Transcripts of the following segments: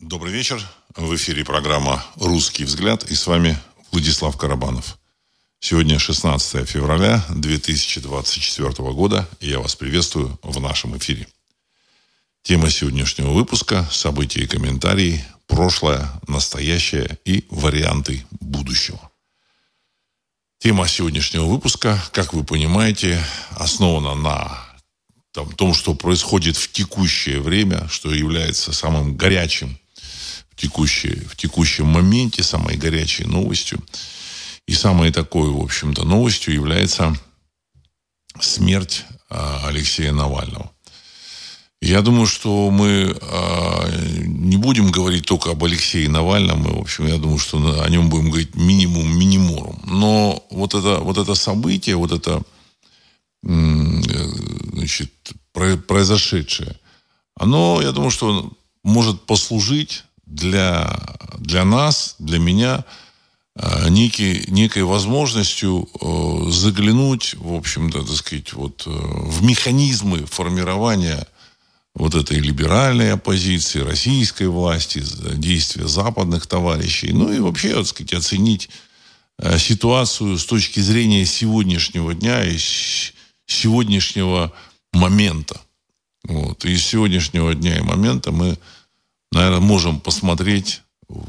Добрый вечер. В эфире программа «Русский взгляд» и с вами Владислав Карабанов. Сегодня 16 февраля 2024 года, и я вас приветствую в нашем эфире. Тема сегодняшнего выпуска – события и комментарии, прошлое, настоящее и варианты будущего. Тема сегодняшнего выпуска, как вы понимаете, основана на том, что происходит в текущее время, что является самым горячим текущей, в текущем моменте самой горячей новостью. И самой такой, в общем-то, новостью является смерть а, Алексея Навального. Я думаю, что мы э, не будем говорить только об Алексее Навальном. Мы, в общем, я думаю, что о нем будем говорить минимум минимумом. Но вот это, вот это событие, вот это значит, произошедшее, оно, я думаю, что может послужить для, для нас, для меня, э, некий, некой возможностью э, заглянуть, в общем-то, так сказать, вот, э, в механизмы формирования вот этой либеральной оппозиции, российской власти, действия западных товарищей, ну и вообще, так сказать, оценить ситуацию с точки зрения сегодняшнего дня и сегодняшнего момента. Вот. И с сегодняшнего дня и момента мы наверное, можем посмотреть в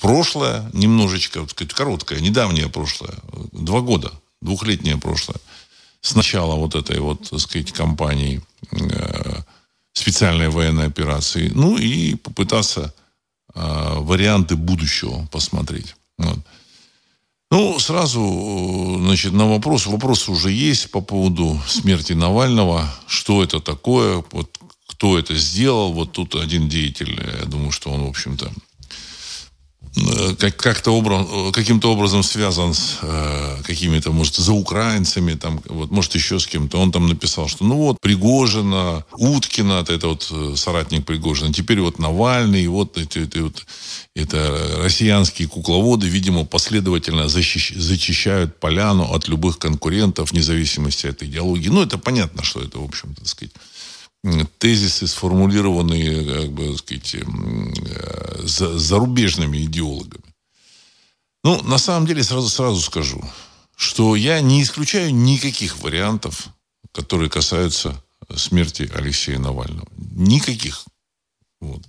прошлое, немножечко, так сказать, короткое, недавнее прошлое, два года, двухлетнее прошлое, с начала вот этой вот, так сказать, кампании э, специальной военной операции, ну и попытаться э, варианты будущего посмотреть. Вот. Ну, сразу, значит, на вопрос, вопрос уже есть по поводу смерти Навального, что это такое, вот кто это сделал. Вот тут один деятель, я думаю, что он, в общем-то, э, как, как-то образ, каким-то образом связан с э, какими-то, может, за украинцами, там, вот, может, еще с кем-то. Он там написал, что ну вот, Пригожина, Уткина, это вот э, соратник Пригожина, теперь вот Навальный, вот эти, эти вот, это россиянские кукловоды, видимо, последовательно защищ, зачищают поляну от любых конкурентов, вне зависимости от идеологии. Ну, это понятно, что это, в общем-то, сказать, тезисы, сформулированные, как бы, сказать, э, зарубежными идеологами. Ну, на самом деле, сразу, сразу скажу, что я не исключаю никаких вариантов, которые касаются смерти Алексея Навального. Никаких. Вот.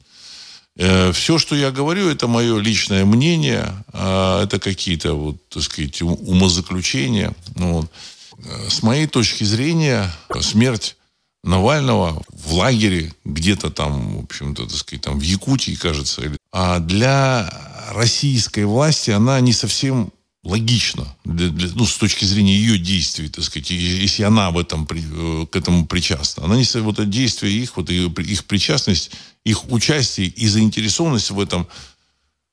Э, Все, что я говорю, это мое личное мнение, а это какие-то, вот, так сказать, умозаключения. Ну, вот. Э, с моей точки зрения, смерть Навального в лагере где-то там, в общем-то, так сказать, там в Якутии, кажется. А для российской власти она не совсем логична, для, для, ну, с точки зрения ее действий, так сказать, если она в этом, э, к этому причастна. Она не вот это действие их, вот их, их причастность, их участие и заинтересованность в этом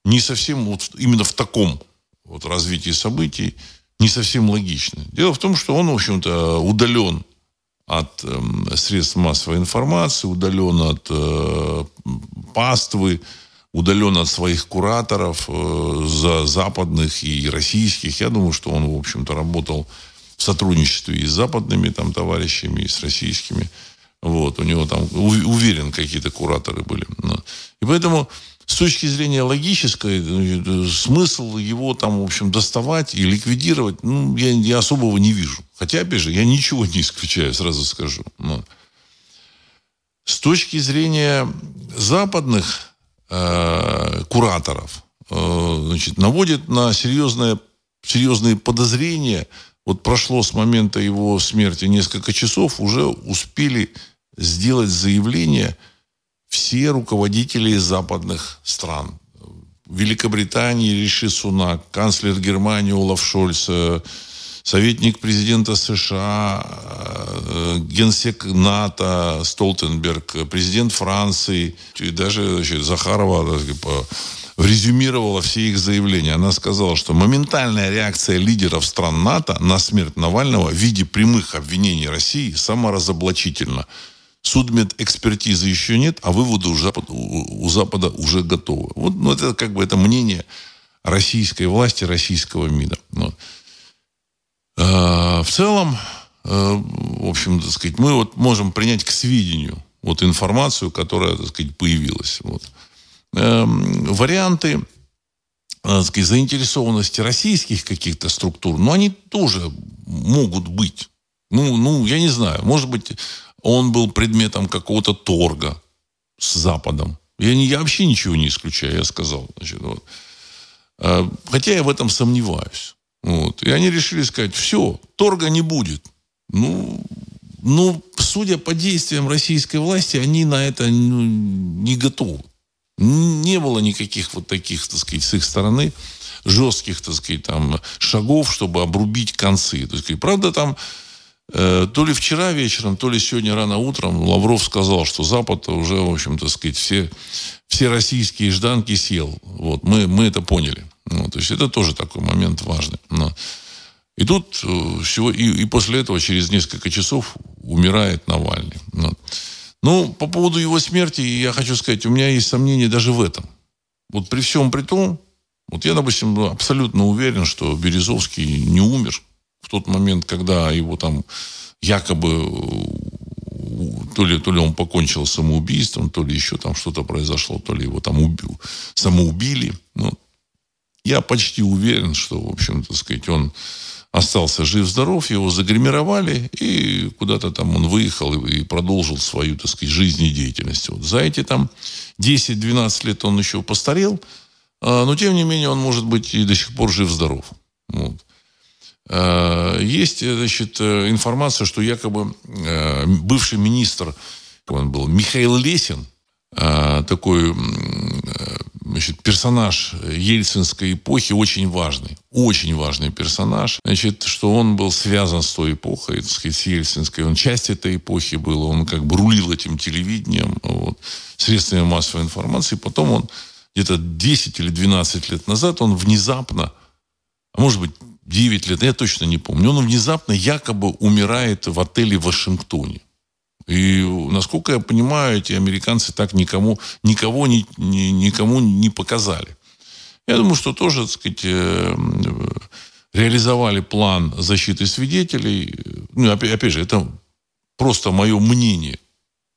не совсем вот именно в таком вот развитии событий не совсем логично. Дело в том, что он, в общем-то, удален от э, средств массовой информации, удален от э, паствы, удален от своих кураторов э, за западных и российских. Я думаю, что он, в общем-то, работал в сотрудничестве и с западными там товарищами, и с российскими. Вот, у него там, уверен, какие-то кураторы были. И поэтому с точки зрения логической, э, смысл его там, в общем, доставать и ликвидировать, ну, я, я особого не вижу. Хотя, опять же, я ничего не исключаю, сразу скажу. Но. С точки зрения западных э, кураторов, э, значит, наводит на серьезное, серьезные подозрения. Вот прошло с момента его смерти несколько часов, уже успели сделать заявление – все руководители западных стран. Великобритании Риши Сунак, канцлер Германии Олаф Шольц, э, советник президента США, э, генсек НАТО Столтенберг, президент Франции, и даже значит, Захарова типа, резюмировала все их заявления. Она сказала, что моментальная реакция лидеров стран НАТО на смерть Навального в виде прямых обвинений России саморазоблачительна. Судмедэкспертизы еще нет, а выводы у Запада, у Запада уже готовы. Вот ну, это как бы это мнение российской власти, российского МИДа. Вот. А, в целом, а, в общем, так сказать, мы вот можем принять к сведению вот информацию, которая, так сказать, появилась. Вот. э, варианты э, сказать, заинтересованности российских каких-то структур, но они тоже могут быть. Ну, ну, я не знаю, может быть, он был предметом какого-то торга с Западом. Я, не, я вообще ничего не исключаю, я сказал. Значит, вот. А, хотя я в этом сомневаюсь. Вот. И они решили сказать, все, торга не будет. Ну, ну, судя по действиям российской власти, они на это ну, не готовы. Не было никаких вот таких, так сказать, с их стороны жестких, так сказать, там, шагов, чтобы обрубить концы. Так сказать. Правда, там то ли вчера вечером, то ли сегодня рано утром Лавров сказал, что Запад уже, в общем-то, сказать, все, все российские жданки съел. Вот, мы, мы это поняли. Ну, то есть это тоже такой момент важный. Но. И тут всего, и, и после этого через несколько часов умирает Навальный. Вот. Ну, по поводу его смерти, я хочу сказать, у меня есть сомнения даже в этом. Вот при всем при том, вот я, допустим, абсолютно уверен, что Березовский не умер в тот момент, когда его там якобы то ли, то ли он покончил самоубийством, то ли еще там что-то произошло, то ли его там убил, самоубили. Ну, я почти уверен, что, в общем-то, сказать, он остался жив-здоров, его загримировали, и куда-то там он выехал и продолжил свою, так сказать, жизнедеятельность. Вот за эти там 10-12 лет он еще постарел, а, но, тем не менее, он может быть и до сих пор жив-здоров. Вот. Э, есть, значит, э, информация, что якобы э, бывший министр, он был, Михаил Лесин, такой значит, персонаж ельцинской эпохи очень важный. Очень важный персонаж. Значит, что он был связан с той эпохой, так сказать, с ельцинской. Он часть этой эпохи был. Он как бы рулил этим телевидением, вот, средствами массовой информации. Потом он где-то 10 или 12 лет назад он внезапно, а может быть, 9 лет, я точно не помню, он внезапно якобы умирает в отеле в Вашингтоне. И, насколько я понимаю, эти американцы так никому, никого ни, ни, никому не показали. Я думаю, что тоже, так сказать, э, реализовали план защиты свидетелей. Ну, опять, опять же, это просто мое мнение.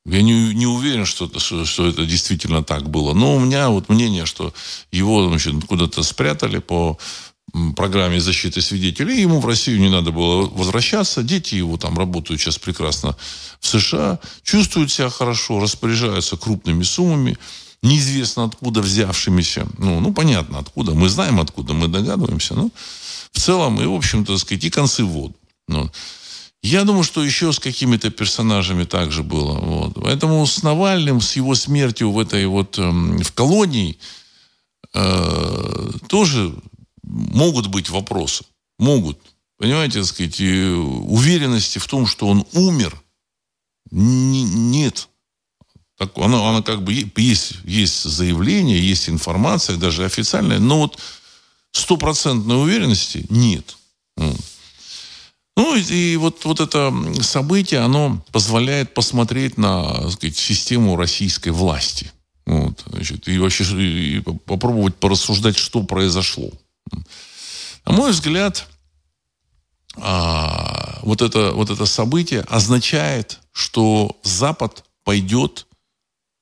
Я не, не уверен, что, что, что это действительно так было. Но у меня вот мнение, что его значит, куда-то спрятали по программе защиты свидетелей. Ему в Россию не надо было возвращаться. Дети его там работают сейчас прекрасно в США, чувствуют себя хорошо, распоряжаются крупными суммами, неизвестно откуда взявшимися. Ну, ну понятно откуда. Мы знаем откуда, мы догадываемся. Но в целом, и, в общем-то, сказать, и концы в воду. Ну, я думаю, что еще с какими-то персонажами также было. Вот. Поэтому с Навальным, с его смертью в этой вот, эм, в колонии, э, тоже могут быть вопросы. Могут. Понимаете, так сказать, уверенности в том, что он умер, нет. Так, оно, оно как бы есть, есть заявление, есть информация, даже официальная, но вот стопроцентной уверенности нет. Ну, и, и вот, вот это событие, оно позволяет посмотреть на сказать, систему российской власти. Вот, значит, и вообще и попробовать порассуждать, что произошло. На мой взгляд, а, вот это, вот это событие означает, что Запад пойдет,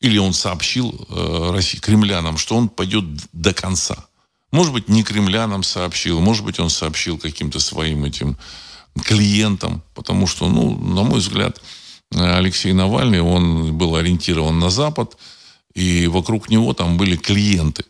или он сообщил э, России, кремлянам, что он пойдет до конца. Может быть, не кремлянам сообщил, может быть, он сообщил каким-то своим этим клиентам, потому что, ну, на мой взгляд, Алексей Навальный, он был ориентирован на Запад, и вокруг него там были клиенты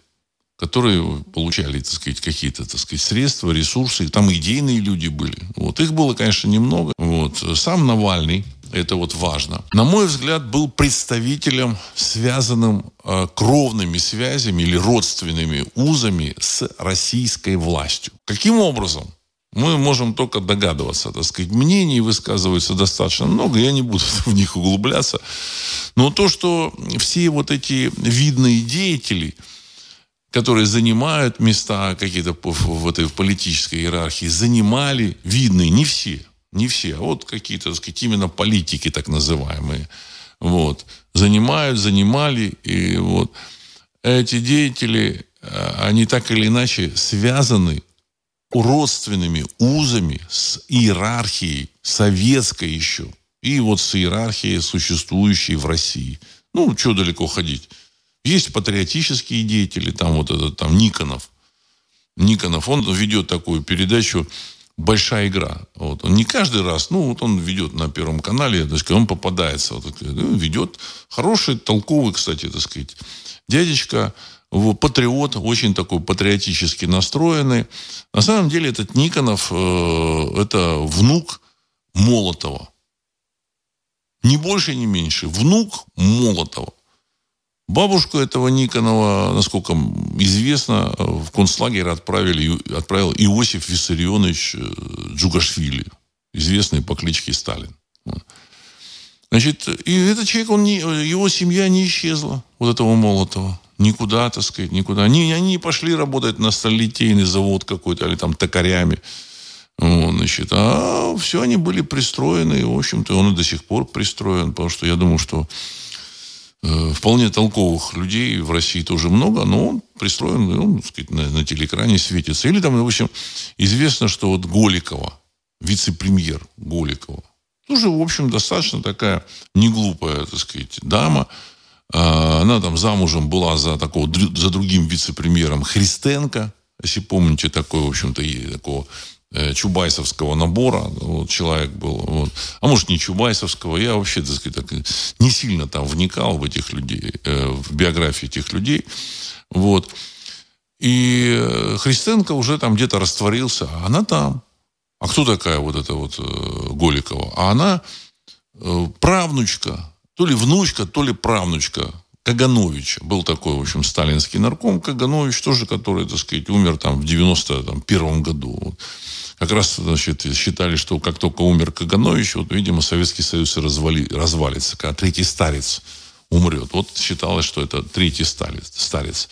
которые получали, так сказать, какие-то, так сказать, средства, ресурсы. Там идейные люди были. Вот. Их было, конечно, немного. Вот. Сам Навальный, это вот важно, на мой взгляд, был представителем, связанным э, кровными связями или родственными узами с российской властью. Каким образом? Мы можем только догадываться, так сказать. Мнений высказывается достаточно много, я не буду в них углубляться. Но то, что все вот эти видные деятели – которые занимают места какие-то в этой политической иерархии, занимали видные, не все, не все, а вот какие-то, так сказать, именно политики так называемые, вот, занимают, занимали, и вот эти деятели, э, они так или иначе связаны родственными узами с иерархией советской еще, и вот с иерархией, существующей в России. Ну, что далеко ходить. Есть патриотические деятели, там вот этот, там Никонов. Никонов, он ведет такую передачу большая игра. Вот. Он не каждый раз, ну, вот он ведет на Первом канале, так сказать, он попадается, вот, он ведет хороший, толковый, кстати, так сказать, дядечка, патриот, очень такой патриотически настроенный. На самом деле этот Никонов, э, это внук Молотова. Не больше, не меньше. Внук Молотова. Бабушку этого Никонова, насколько известно, в концлагерь отправили, отправил Иосиф Виссарионович э, Джугашвили, известный по кличке Сталин. Значит, и этот человек, он не, его семья не исчезла, вот этого Молотова. Никуда, так сказать, никуда. Они, они не пошли работать на сталелитейный завод какой-то, или там токарями. Вот, значит, а все они были пристроены, и, в общем-то, он и до сих пор пристроен, потому что я думаю, что вполне толковых людей в России тоже много, но он пристроен, он, так сказать, на, на телеэкране светится. Или там, в общем, известно, что вот Голикова, вице-премьер Голикова, тоже, в общем, достаточно такая неглупая, так сказать, дама. А, она там замужем была за такого, за другим вице-премьером Христенко, если помните, такой, в общем-то, такого Э, чубайсовского набора. Вот, человек был. Вот. А может, не чубайсовского. Я вообще, так сказать, так, не сильно там вникал в этих людей, э, в биографии этих людей. Вот. И э, Христенко уже там где-то растворился, а она там. А кто такая вот эта вот э, Голикова? А она э, правнучка, то ли внучка, то ли правнучка Кагановича. Был такой, в общем, сталинский нарком Каганович, тоже, который, так сказать, умер там в 91 году. Как раз значит, считали, что как только умер Каганович, вот, видимо, Советский Союз развали, развалится, когда третий старец умрет. Вот считалось, что это третий старец. старец.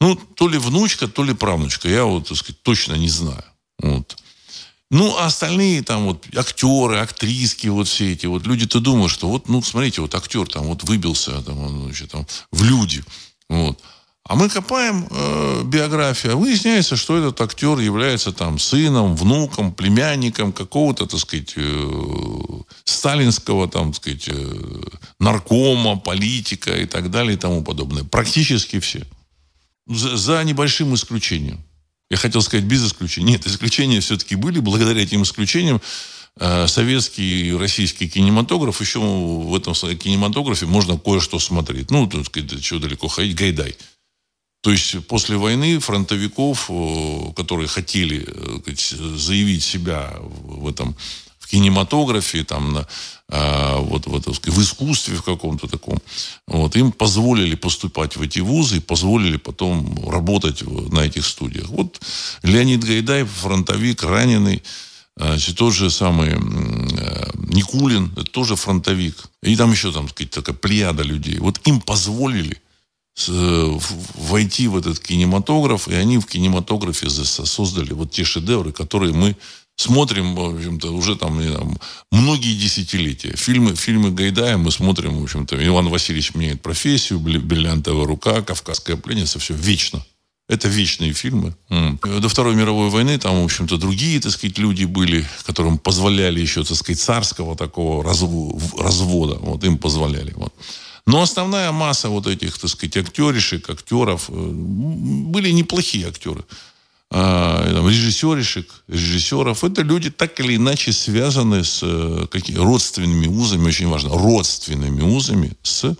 Ну, то ли внучка, то ли правнучка. Я вот, так сказать, точно не знаю. Вот. Ну, а остальные там вот актеры, актриски, вот все эти вот люди-то думают, что вот, ну, смотрите, вот актер там вот выбился там, он, значит, там, в люди. Вот. А мы копаем э, биографию, а выясняется, что этот актер является там сыном, внуком, племянником какого-то, так сказать, э, сталинского, там, так сказать, э, наркома, политика и так далее и тому подобное. Практически все. За, за небольшим исключением. Я хотел сказать без исключения. Нет, исключения все-таки были. Благодаря этим исключениям э, советский и российский кинематограф, еще в этом кинематографе можно кое-что смотреть. Ну, сказать, чего далеко ходить, Гайдай. То есть после войны фронтовиков, э, которые хотели э, заявить себя в этом в кинематографе, там, на, вот, вот, в искусстве в каком-то таком, вот, им позволили поступать в эти вузы, позволили потом работать на этих студиях. Вот Леонид Гайдай, фронтовик, раненый, Значит, тот же самый э, Никулин, это тоже фронтовик. И там еще там, сказать, такая плеяда людей. Вот им позволили войти в этот кинематограф, и они в кинематографе создали вот те шедевры, которые мы смотрим, в общем-то, уже там, там многие десятилетия. Фильмы, фильмы Гайдая мы смотрим, в общем-то, Иван Васильевич меняет профессию, бриллиантовая рука, кавказская пленница, все вечно. Это вечные фильмы. До Второй мировой войны там, в общем-то, другие, так сказать, люди были, которым позволяли еще, так сказать, царского такого развода. Вот им позволяли. Вот. Но основная масса вот этих, так сказать, актеришек, актеров, э, были неплохие актеры. А, режиссеришек, режиссеров, это люди так или иначе связаны с э, какими, родственными узами, очень важно, родственными узами с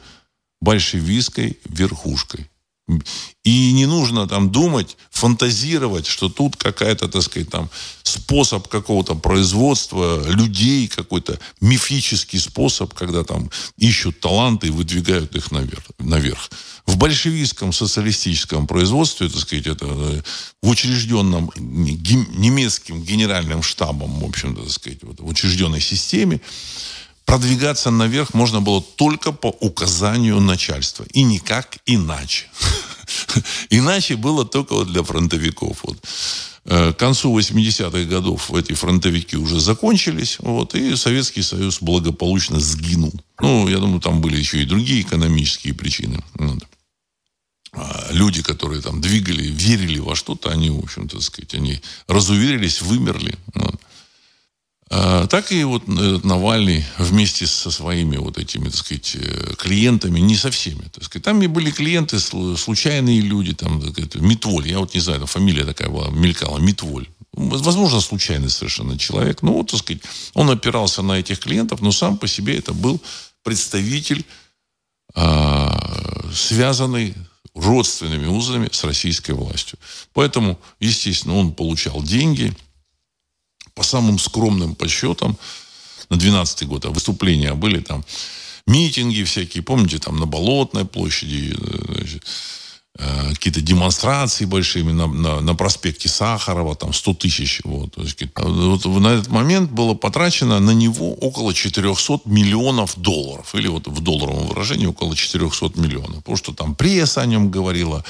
большевистской верхушкой. И не нужно там думать, фантазировать, что тут какая-то, так сказать, там способ какого-то производства людей, какой-то мифический способ, когда там ищут таланты и выдвигают их наверх. наверх. В большевистском социалистическом производстве, так сказать, это э, в учрежденном немецким генеральным штабом, в общем-то, так сказать, вот, в учрежденной системе, продвигаться наверх можно было только по указанию начальства. И никак иначе. Иначе было только для фронтовиков. Вот. Э, к концу 80-х годов эти фронтовики уже закончились, вот, и Советский Союз благополучно сгинул. Ну, я думаю, там были еще и другие экономические причины. Вот. А люди, которые там двигали, верили во что-то, они, в общем-то, сказать, они разуверились, вымерли. Вот. А, так и вот э, Навальный вместе со своими вот этими, так сказать, э, клиентами, не со всеми, так сказать. Там и были клиенты, случайные люди, там, Митволь, я вот не знаю, там фамилия такая была, мелькала, Митволь. Возможно, случайный совершенно человек. Ну, вот, так сказать, он опирался на этих клиентов, но сам по себе это был представитель, э, связанный родственными узами с российской властью. Поэтому, естественно, он получал деньги – по самым скромным подсчетам, на 12 год, а выступления были там, митинги всякие, помните, там на Болотной площади, э, значит, какие-то демонстрации большие на, на, на проспекте Сахарова, там 100 тысяч. Вот. Есть, вот на этот момент было потрачено на него около 400 миллионов долларов. Или вот в долларовом выражении около 400 миллионов. Потому что там пресса о нем говорила,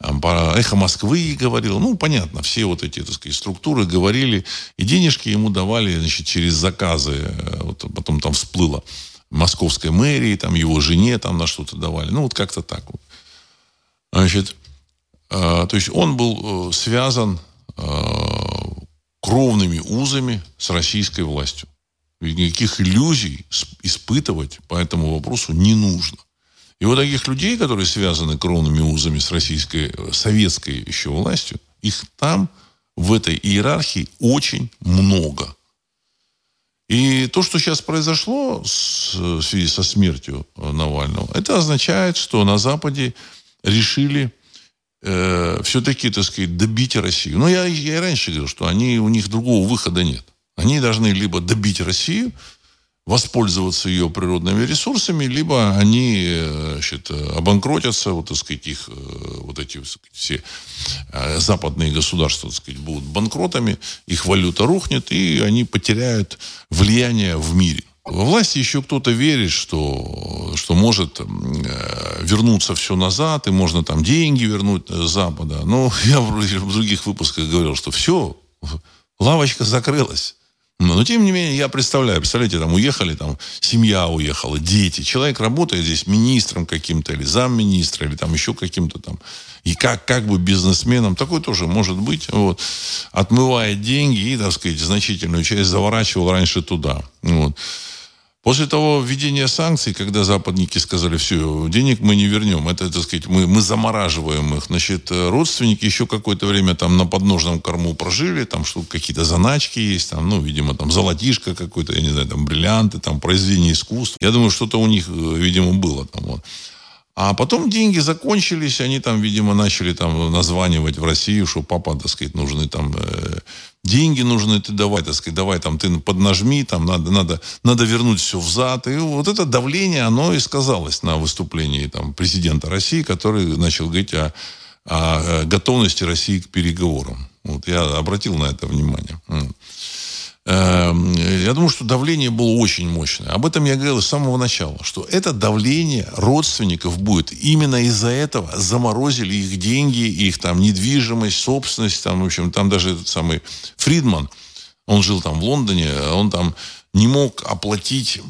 Эхо Москвы говорила. Ну, понятно, все вот эти, так сказать, структуры говорили. И денежки ему давали, значит, через заказы. Э, вот потом там всплыло московской мэрии, там его жене там на что-то давали. Ну, вот как-то так вот. Значит, э, то есть он был э, связан э, кровными узами с российской властью. Никаких иллюзий испытывать по этому вопросу не нужно. И вот таких людей, которые связаны кровными узами с российской, советской еще властью, их там, в этой иерархии, очень много. И то, что сейчас произошло в связи со смертью Навального, это означает, что на Западе решили э, все-таки, так сказать, добить Россию. Но я, я и раньше говорил, что они, у них другого выхода нет. Они должны либо добить Россию, воспользоваться ее природными ресурсами, либо они э, значит, обанкротятся, вот, так сказать, их, э, вот эти так сказать, все э, западные государства так сказать, будут банкротами, их валюта рухнет, и они потеряют влияние в мире. Во власти еще кто-то верит, что, что может э, вернуться все назад, и можно там деньги вернуть с Запада. Но я в других выпусках говорил, что все, лавочка закрылась. Но, тем не менее, я представляю, представляете, там уехали, там семья уехала, дети. Человек работает здесь министром каким-то, или замминистра, или там еще каким-то там. И как, как бы бизнесменом, такой тоже может быть. Вот, отмывает деньги и, так сказать, значительную часть заворачивал раньше туда. Вот. После того введения санкций, когда западники сказали, все, денег мы не вернем, это, так сказать, мы, мы замораживаем их, значит, родственники еще какое-то время там на подножном корму прожили, там что какие-то заначки есть, там, ну, видимо, там золотишко какое-то, я не знаю, там бриллианты, там произведения искусства. Я думаю, что-то у них, э, видимо, было там вот. А потом деньги закончились, они там, видимо, начали там названивать в Россию, что папа, так сказать, нужны там э, деньги нужны, ты давай, так сказать, давай там ты поднажми, там надо, надо, надо вернуть все взад. И вот это давление, оно и сказалось на выступлении там президента России, который начал говорить о, о готовности России к переговорам. Вот я обратил на это внимание. Эм, я думаю, что давление было очень мощное. Об этом я говорил с самого начала, что это давление родственников будет. Именно из-за этого заморозили их деньги, их там недвижимость, собственность. Там, в общем, там даже этот самый Фридман, он жил там в Лондоне, он там не мог оплатить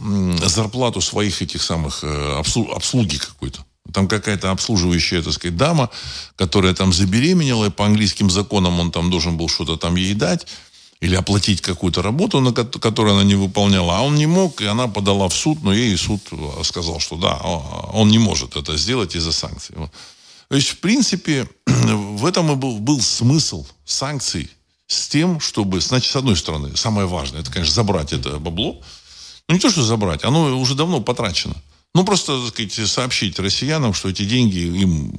зарплату своих этих самых э, обслуги какой-то. Там какая-то обслуживающая, так сказать, дама, которая там забеременела, и по английским законам он там должен был что-то там ей дать или оплатить какую-то работу, на которую она не выполняла, а он не мог, и она подала в суд, но ей суд сказал, что да, он не может это сделать из-за санкций. То есть, в принципе, в этом и был, был смысл санкций с тем, чтобы, значит, с одной стороны, самое важное, это, конечно, забрать это бабло. Ну, не то, что забрать, оно уже давно потрачено. Ну, просто, так сказать, сообщить россиянам, что эти деньги им,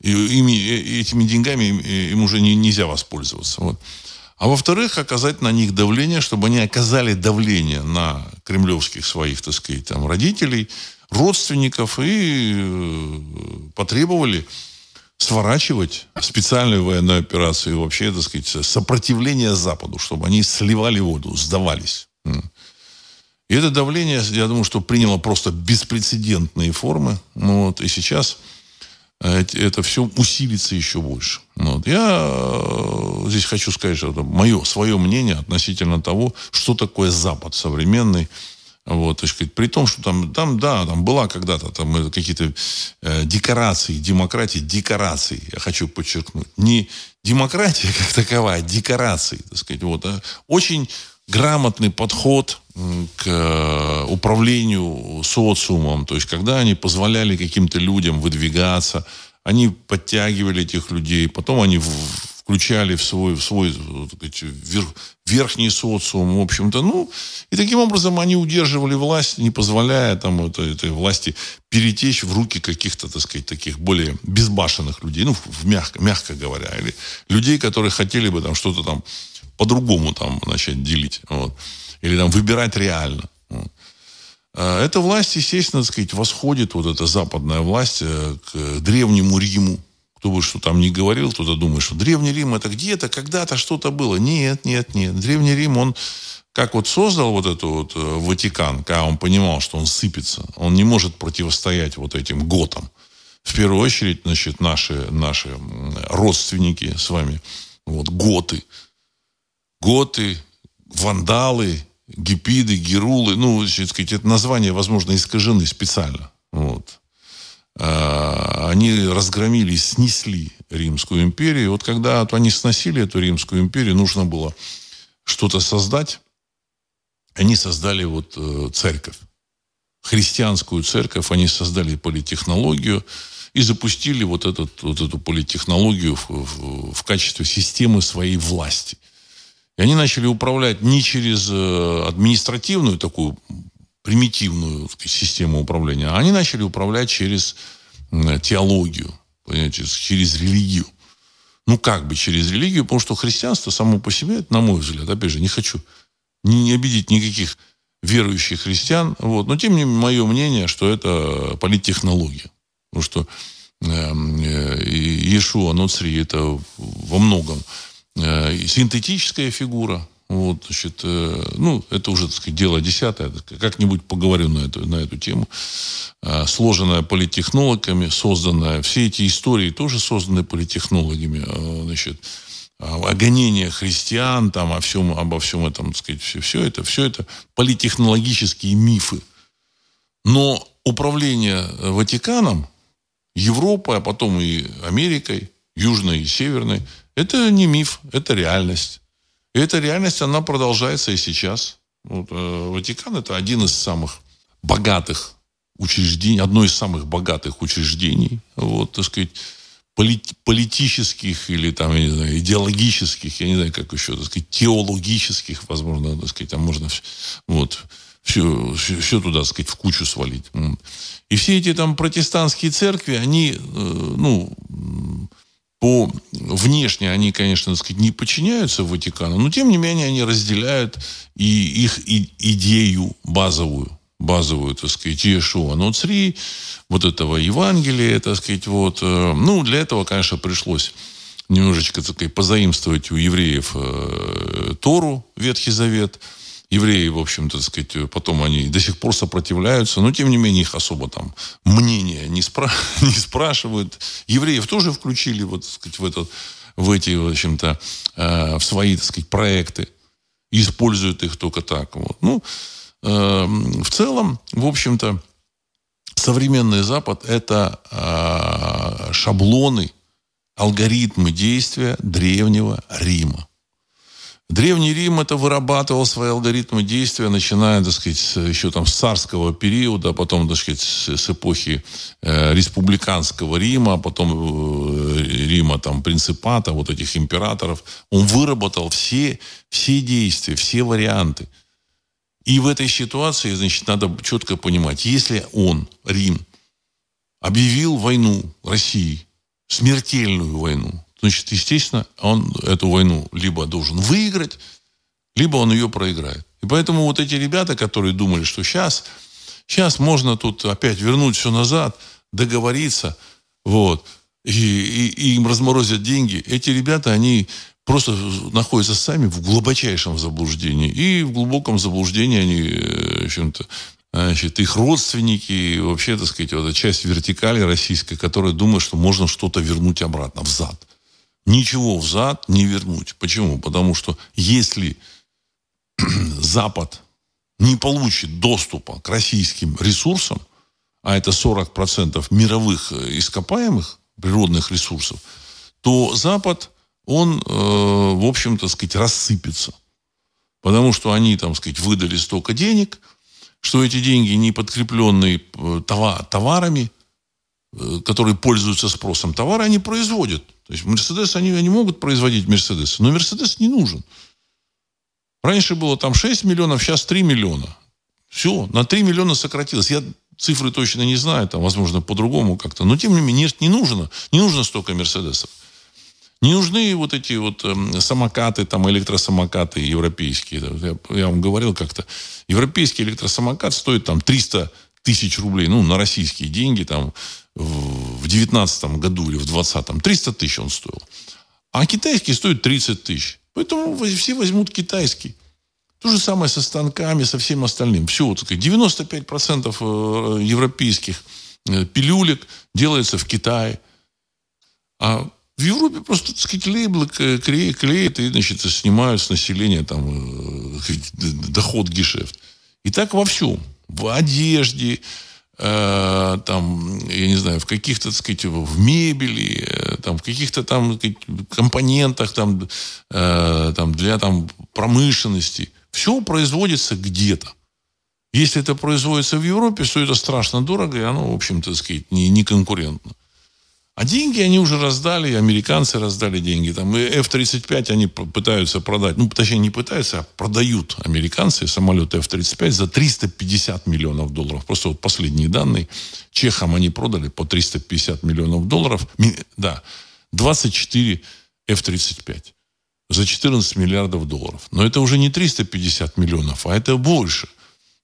ими, э, этими деньгами им уже не, нельзя воспользоваться. Вот. А во-вторых, оказать на них давление, чтобы они оказали давление на кремлевских своих, так сказать, там, родителей, родственников и э, потребовали сворачивать специальную военную операцию и вообще, так сказать, сопротивление Западу, чтобы они сливали воду, сдавались. И это давление, я думаю, что приняло просто беспрецедентные формы. Ну, вот, и сейчас это все усилится еще больше. Вот. Я э, здесь хочу сказать, что это мое, свое мнение относительно того, что такое Запад современный. Вот, так сказать, при том, что там, там да, там была когда-то там какие-то э, декорации, демократии, декорации, я хочу подчеркнуть. Не демократия как таковая, а декорации, так сказать. Вот, а очень грамотный подход к э, управлению социумом. То есть, когда они позволяли каким-то людям выдвигаться, они подтягивали этих людей, потом они включали в свой, в свой сказать, верх, верхний социум, в общем-то. Ну, и таким образом они удерживали власть, не позволяя там этой, этой власти перетечь в руки каких-то, так сказать, таких более безбашенных людей, ну, в мягко, мягко говоря, или людей, которые хотели бы там что-то там по-другому там начать делить, вот. или там выбирать реально. Вот. А эта власть, естественно, так сказать, восходит, вот эта западная власть, э, к древнему Риму, кто бы что там ни говорил, кто-то думает, что Древний Рим это где-то, когда-то что-то было. Нет, нет, нет. Древний Рим, он как вот создал вот эту вот э, Ватикан, когда он понимал, что он сыпется, он не может противостоять вот этим готам. В первую очередь, значит, наши, наши родственники с вами, вот, готы. Готы, вандалы, гипиды, герулы, ну, сказать, это названия, возможно, искажены специально. Вот. А, они разгромили, снесли Римскую империю. Вот когда они сносили эту Римскую империю, нужно было что-то создать. Они создали вот э, церковь. Христианскую церковь. Они создали политехнологию и запустили вот, этот, вот эту политехнологию в, в, в качестве системы своей власти. И они начали управлять не через э, административную такую примитивную сказать, систему управления, а они начали управлять через теологию, понимаете, через религию. Ну, как бы через религию, потому что христианство само по себе, на мой взгляд, опять же, не хочу не, не обидеть никаких верующих христиан, вот, но тем не менее, мое мнение, что это политтехнология. Потому что эм, э, Иешуа Ноцри это во многом э, синтетическая фигура, вот, значит, э, ну, это уже, так сказать, дело десятое. Как-нибудь поговорю на эту, на эту тему. Э, сложенная политтехнологами, созданная. Все эти истории тоже созданы политтехнологами. Э, значит, о гонении христиан, там, о всем, обо всем этом, так сказать, все, все это, все это политтехнологические мифы. Но управление Ватиканом, Европой, а потом и Америкой, Южной и Северной, это не миф, это реальность. И эта реальность, она продолжается и сейчас. Вот, э, Ватикан это один из самых богатых учреждений, одно из самых богатых учреждений, вот, так сказать, полит, политических или там, я не знаю, идеологических, я не знаю, как еще, так сказать, теологических, возможно, так сказать, там можно вот, все, все, все туда, так сказать, в кучу свалить. И все эти там протестантские церкви, они, э, ну, по внешне они, конечно, так сказать, не подчиняются Ватикану, но тем не менее они разделяют и их идею базовую, базовую, так сказать, Иешуа Ноцри, вот этого Евангелия, так сказать, вот. Э, ну, для этого, конечно, пришлось немножечко, так сказать, позаимствовать у евреев э, Тору, Ветхий Завет – евреи, в общем-то, сказать, потом они до сих пор сопротивляются, но тем не менее их особо там мнения не, спра- не спрашивают. Евреев тоже включили вот, сказать, в, этот, в эти, в общем-то, э, в свои, так сказать, проекты. Используют их только так. Вот. Ну, э, в целом, в общем-то, современный Запад – это э, шаблоны, алгоритмы действия древнего Рима. Древний Рим это вырабатывал свои алгоритмы действия, начиная, так сказать, еще там с царского периода, а потом, так сказать, с эпохи э, республиканского Рима, а потом э, Рима там принципата, вот этих императоров. Он выработал все, все действия, все варианты. И в этой ситуации, значит, надо четко понимать, если он, Рим, объявил войну России, смертельную войну, значит, естественно, он эту войну либо должен выиграть, либо он ее проиграет. И поэтому вот эти ребята, которые думали, что сейчас, сейчас можно тут опять вернуть все назад, договориться, вот, и, и, и им разморозят деньги, эти ребята, они просто находятся сами в глубочайшем заблуждении. И в глубоком заблуждении они, э, в общем-то, значит, их родственники, вообще, так сказать, вот эта часть вертикали российской, которая думает, что можно что-то вернуть обратно, взад ничего взад не вернуть. Почему? Потому что если Запад не получит доступа к российским ресурсам, а это 40% мировых э, ископаемых природных ресурсов, то Запад, он, э, в общем-то, сказать, рассыпется. потому что они, там, сказать, выдали столько денег, что эти деньги не подкрепленные э, товарами, э, которые пользуются спросом. Товары они производят. То есть Мерседес, они, они могут производить Мерседес, но Мерседес не нужен. Раньше было там 6 миллионов, сейчас 3 миллиона. Все, на 3 миллиона сократилось. Я цифры точно не знаю, там, возможно, по-другому как-то. Но, тем не менее, не нужно. Не нужно столько Мерседесов. Не нужны вот эти вот э, самокаты, там, электросамокаты европейские. Я, я вам говорил как-то. Европейский электросамокат стоит там 300 тысяч рублей, ну, на российские деньги, там, в 19 году или в 20 300 тысяч он стоил. А китайский стоит 30 тысяч. Поэтому все возьмут китайский. То же самое со станками, со всем остальным. Все, вот, 95% э, европейских э, пилюлек делается в Китае. А в Европе просто, так сказать, лейблы клеят, клеят и, значит, снимают с населения там э, доход гешефт. И так во всем. В одежде, э, там, я не знаю, в каких-то, так сказать, в мебели, э, там, в каких-то там компонентах там, э, там, для там, промышленности. Все производится где-то. Если это производится в Европе, то это страшно дорого, и оно, в общем-то, сказать, не, не конкурентно. А деньги они уже раздали, американцы раздали деньги. Там, и F-35 они пытаются продать, ну, точнее, не пытаются, а продают американцы самолеты F-35 за 350 миллионов долларов. Просто вот последние данные. Чехам они продали по 350 миллионов долларов. Да, 24 F-35 за 14 миллиардов долларов. Но это уже не 350 миллионов, а это больше.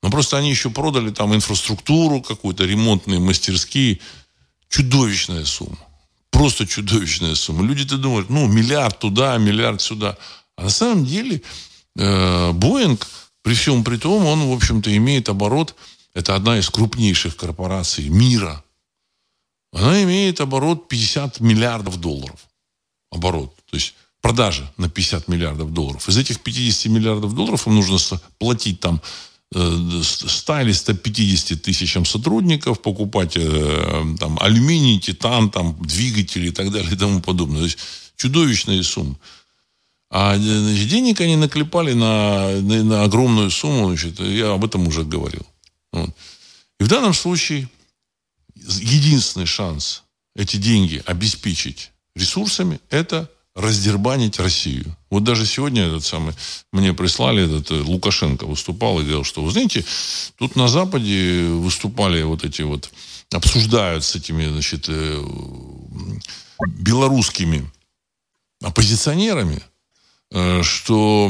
Но просто они еще продали там инфраструктуру какую-то, ремонтные мастерские – Чудовищная сумма. Просто чудовищная сумма. Люди-то думают, ну, миллиард туда, миллиард сюда. А на самом деле э, Боинг, при всем при том, он, в общем-то, имеет оборот, это одна из крупнейших корпораций мира. Она имеет оборот 50 миллиардов долларов. Оборот. То есть продажи на 50 миллиардов долларов. Из этих 50 миллиардов долларов им нужно платить там 100 или 150 тысячам сотрудников, покупать э, там, алюминий, титан, там, двигатели и так далее и тому подобное. То есть чудовищные суммы. А значит, денег они наклепали на, на, на огромную сумму. Значит, я об этом уже говорил. Вот. И в данном случае единственный шанс эти деньги обеспечить ресурсами – это раздербанить Россию. Вот даже сегодня этот самый, мне прислали, этот э, Лукашенко выступал и говорил, что, вы знаете, тут на Западе выступали вот эти вот, обсуждают с этими, значит, э, белорусскими оппозиционерами, э, что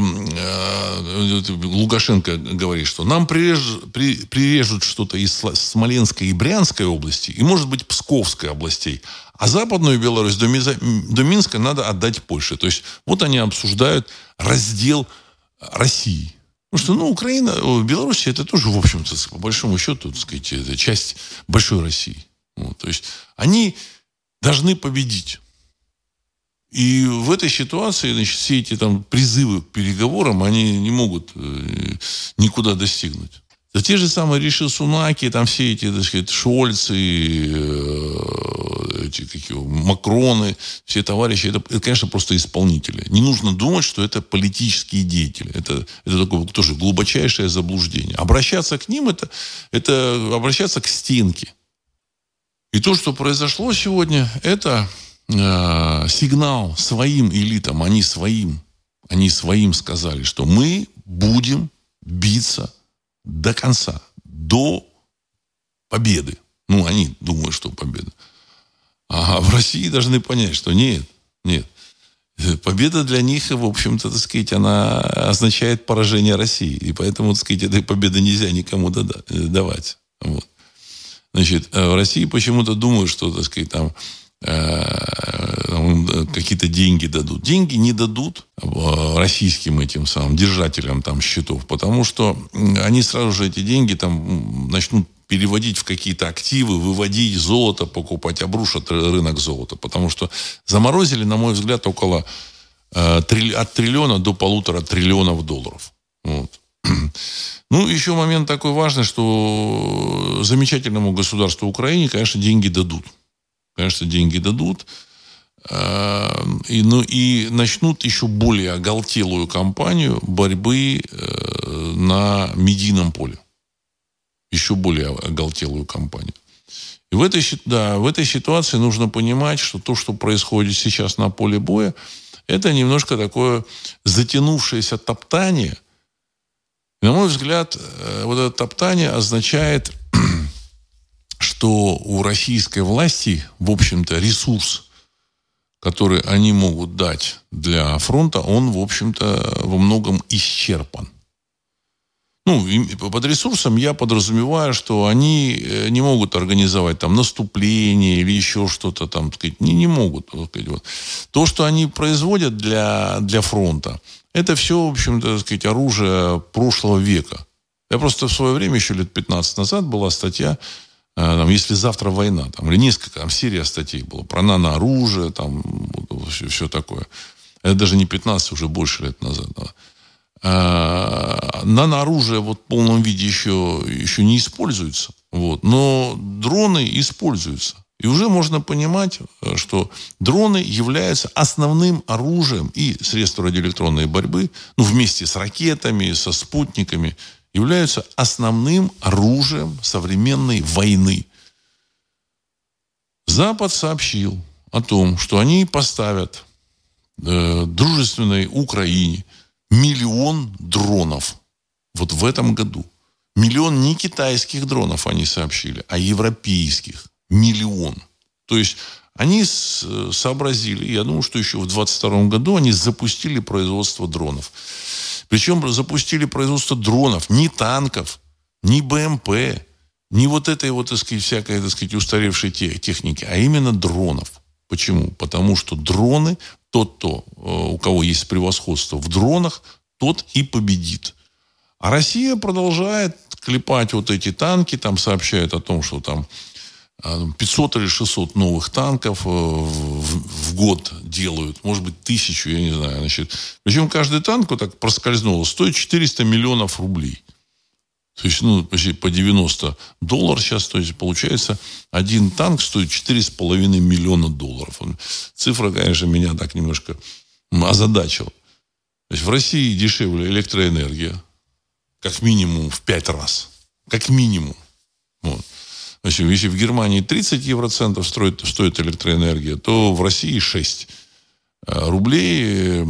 Лукашенко говорит, что нам прирежут, прирежут что-то из Смоленской и Брянской области, и, может быть, Псковской областей, а Западную Беларусь до, до Минска надо отдать Польше. То есть вот они обсуждают раздел России. Потому что, ну, Украина, Беларусь, это тоже, в общем-то, по большому счету, так сказать, это часть большой России. Вот, то есть они должны победить. И в этой ситуации, значит, все эти там призывы к переговорам, они не могут э, никуда достигнуть. Да те же самые Риши Сунаки, там все эти, так сказать, Шольцы, э, эти какие, Макроны, все товарищи, это, это, конечно, просто исполнители. Не нужно думать, что это политические деятели. Это, это такое тоже глубочайшее заблуждение. Обращаться к ним, это, это обращаться к стенке. И то, что произошло сегодня, это э, сигнал своим элитам, они своим, они своим сказали, что мы будем биться до конца, до победы. Ну, они думают, что победа. А в России должны понять, что нет, нет. Победа для них, в общем-то, так сказать, она означает поражение России. И поэтому, так сказать, этой победы нельзя никому давать. Вот. Значит, в России почему-то думают, что, так сказать, там Э, какие-то деньги дадут. Деньги не дадут э, российским этим самым держателям там счетов, потому что они сразу же эти деньги там начнут переводить в какие-то активы, выводить золото, покупать, обрушат рынок золота. Потому что заморозили, на мой взгляд, около э, от триллиона до полутора триллионов долларов. Вот. Ну, еще момент такой важный, что замечательному государству Украине, конечно, деньги дадут конечно, деньги дадут. э, и, ну, и начнут еще более оголтелую кампанию борьбы э, на медийном поле. Еще более оголтелую кампанию. И в этой, да, в этой ситуации нужно понимать, что то, что происходит сейчас на поле боя, это немножко такое затянувшееся топтание. На мой взгляд, э, вот это топтание означает, что у российской власти, в общем-то, ресурс, который они могут дать для фронта, он, в общем-то, во многом исчерпан. Ну, под ресурсом я подразумеваю, что они э, не могут организовать там наступление или еще что-то там, так сказать, не, не могут. Так сказать, вот. То, что они производят для, для фронта, это все, в общем-то, так сказать, оружие прошлого века. Я просто в свое время, еще лет 15 назад, была статья, там, если завтра война, там, или несколько, там, серия статей была про нанооружие, там, все, все такое. Это даже не 15, уже больше лет назад. Да. Э, нанооружие вот в полном виде еще, еще не используется. Вот. Но дроны используются. И уже можно понимать, что дроны являются основным оружием и средства радиоэлектронной борьбы, ну, вместе с ракетами, со спутниками, являются основным оружием современной войны. Запад сообщил о том, что они поставят э, дружественной Украине – миллион дронов. Вот в этом году. Миллион не китайских дронов они сообщили, а европейских. Миллион. То есть они сообразили, я думаю, что еще в 22 году они запустили производство дронов. Причем запустили производство дронов, не танков, не БМП, не вот этой вот, так сказать, всякой, так сказать, устаревшей техники, а именно дронов. Почему? Потому что дроны тот, кто, э, у кого есть превосходство в дронах, тот и победит. А Россия продолжает клепать вот эти танки, там сообщают о том, что там 500 э, или 600 новых танков э, в, в год делают, может быть, тысячу, я не знаю. Значит. Причем каждый танк, вот так проскользнуло, стоит 400 миллионов рублей. То есть, ну, почти по 90 долларов сейчас, то есть, получается, один танк стоит 4,5 миллиона долларов. Цифра, конечно, меня так немножко озадачила. То есть, в России дешевле электроэнергия, как минимум в 5 раз. Как минимум. Вот. Значит, если в Германии 30 евроцентов стоит, стоит электроэнергия, то в России 6. Э, рублей,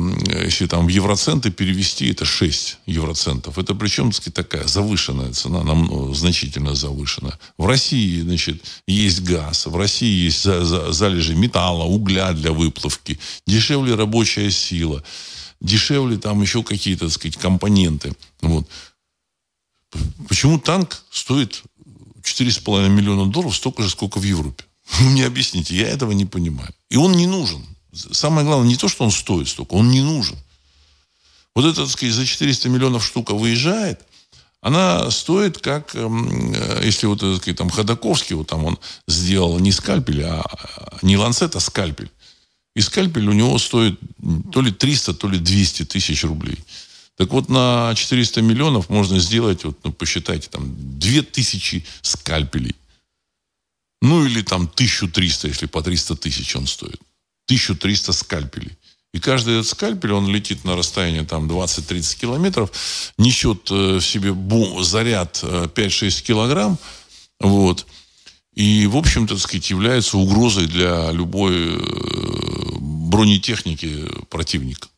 если там в евроценты перевести, это 6 евроцентов. Это причем, так сказать, такая завышенная цена, нам, значительно завышенная. В России, значит, есть газ, в России есть за, за, залежи металла, угля для выплавки, дешевле рабочая сила, дешевле там еще какие-то, так сказать, компоненты. Вот. Почему танк стоит 4,5 миллиона долларов столько же, сколько в Европе? Мне объясните, я этого не понимаю. И он не нужен. Самое главное не то, что он стоит столько, он не нужен. Вот это, так сказать, за 400 миллионов штука выезжает, она стоит как, эм, э, если вот, так сказать, там Ходаковский, вот там он сделал не скальпель, а не ланцет, а скальпель. И скальпель у него стоит то ли 300, то ли 200 тысяч рублей. Так вот, на 400 миллионов можно сделать, вот, ну, посчитайте, там, 2000 скальпелей. Ну, или там 1300, если по 300 тысяч он стоит. 1300 скальпелей. И каждый этот скальпель, он летит на расстояние там 20-30 километров, несет э, в себе бум, заряд 5-6 э, килограмм, вот, и, в общем-то, так сказать, является угрозой для любой э, бронетехники противника.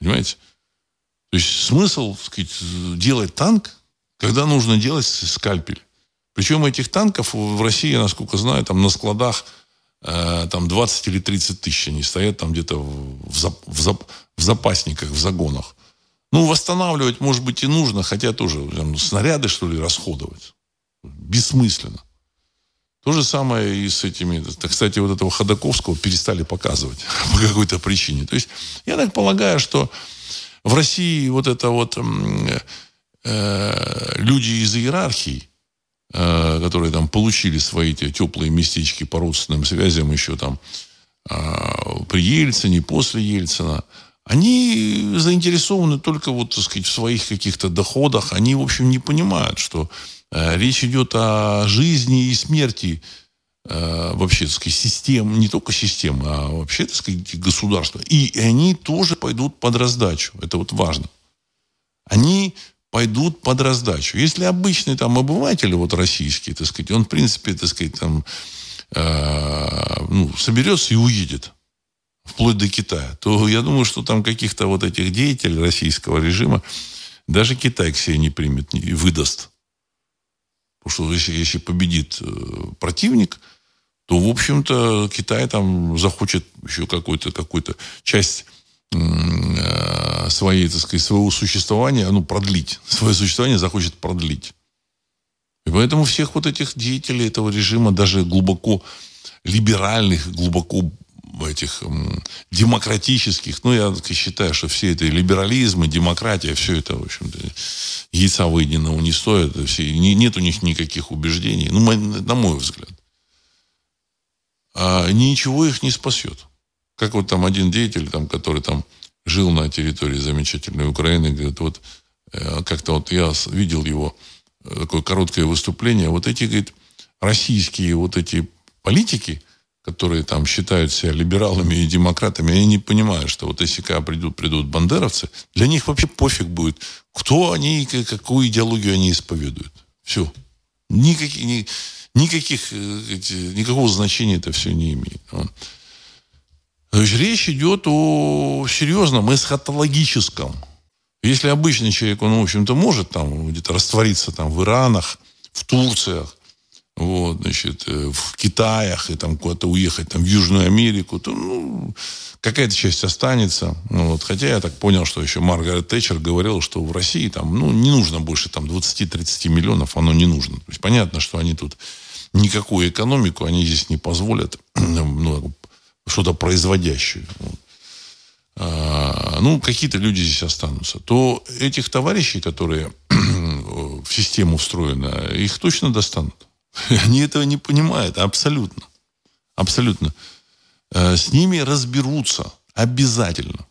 Понимаете? То есть смысл, сказать, делать танк, когда нужно делать скальпель. Причем этих танков в России, насколько знаю, там на складах Э, там 20 или 30 тысяч они стоят там где-то в, зап, в, зап, в запасниках, в загонах. Ну, восстанавливать, может быть, и нужно, хотя тоже там, снаряды, что ли, расходовать. Бессмысленно. То же самое и с этими... Кстати, вот этого Ходаковского перестали показывать по какой-то причине. То есть, я так полагаю, что в России вот это вот э, люди из иерархии, Э, которые там получили свои эти теплые местечки по родственным связям еще там а, при Ельцине, после Ельцина, они заинтересованы только вот, так сказать, в своих каких-то доходах. Они, в общем, не понимают, что э, речь идет о жизни и смерти э, вообще, так сказать, систем, не только системы, а вообще, так сказать, государства. И они тоже пойдут под раздачу. Это вот важно. Они пойдут под раздачу. Если обычный там обыватель, вот российский, так сказать, он, в принципе, так сказать, там, э, ну, соберется и уедет вплоть до Китая, то я думаю, что там каких-то вот этих деятелей российского режима даже Китай к себе не примет и выдаст. Потому что если, если победит э, противник, то, в общем-то, Китай там захочет еще какую-то какую часть э, своей, так сказать, своего существования, ну, продлить. Свое существование захочет продлить. И поэтому всех вот этих деятелей этого режима, даже глубоко либеральных, глубоко этих демократических, ну, я считаю, что все это либерализм и демократия, все это, в общем-то, яйца выеденного не стоит. Все, не, нет у них никаких убеждений, ну, на мой взгляд. А ничего их не спасет. Как вот там один деятель, там, который там жил на территории замечательной Украины, говорит, вот э, как-то вот я видел его э, такое короткое выступление, вот эти, говорит, российские вот эти политики – которые там считают себя либералами и демократами, они не понимают, что вот если когда придут, придут бандеровцы, для них вообще пофиг будет, кто они и какую идеологию они исповедуют. Все. Никаких, ни, никаких, э, никакого значения это все не имеет. То есть речь идет о серьезном эсхатологическом. Если обычный человек, он, в общем-то, может там где-то раствориться там в Иранах, в Турциях, вот, значит, э, в Китаях и там куда-то уехать там, в Южную Америку, то ну, какая-то часть останется. Ну, вот, хотя я так понял, что еще Маргарет Тэтчер говорила, что в России там, ну, не нужно больше там 20-30 миллионов, оно не нужно. То есть понятно, что они тут никакую экономику они здесь не позволят, ну, что-то производящее. Вот. А, ну, какие-то люди здесь останутся. То этих товарищей, которые в систему встроены, их точно достанут. Они этого не понимают абсолютно. Абсолютно. Э, с ними разберутся обязательно.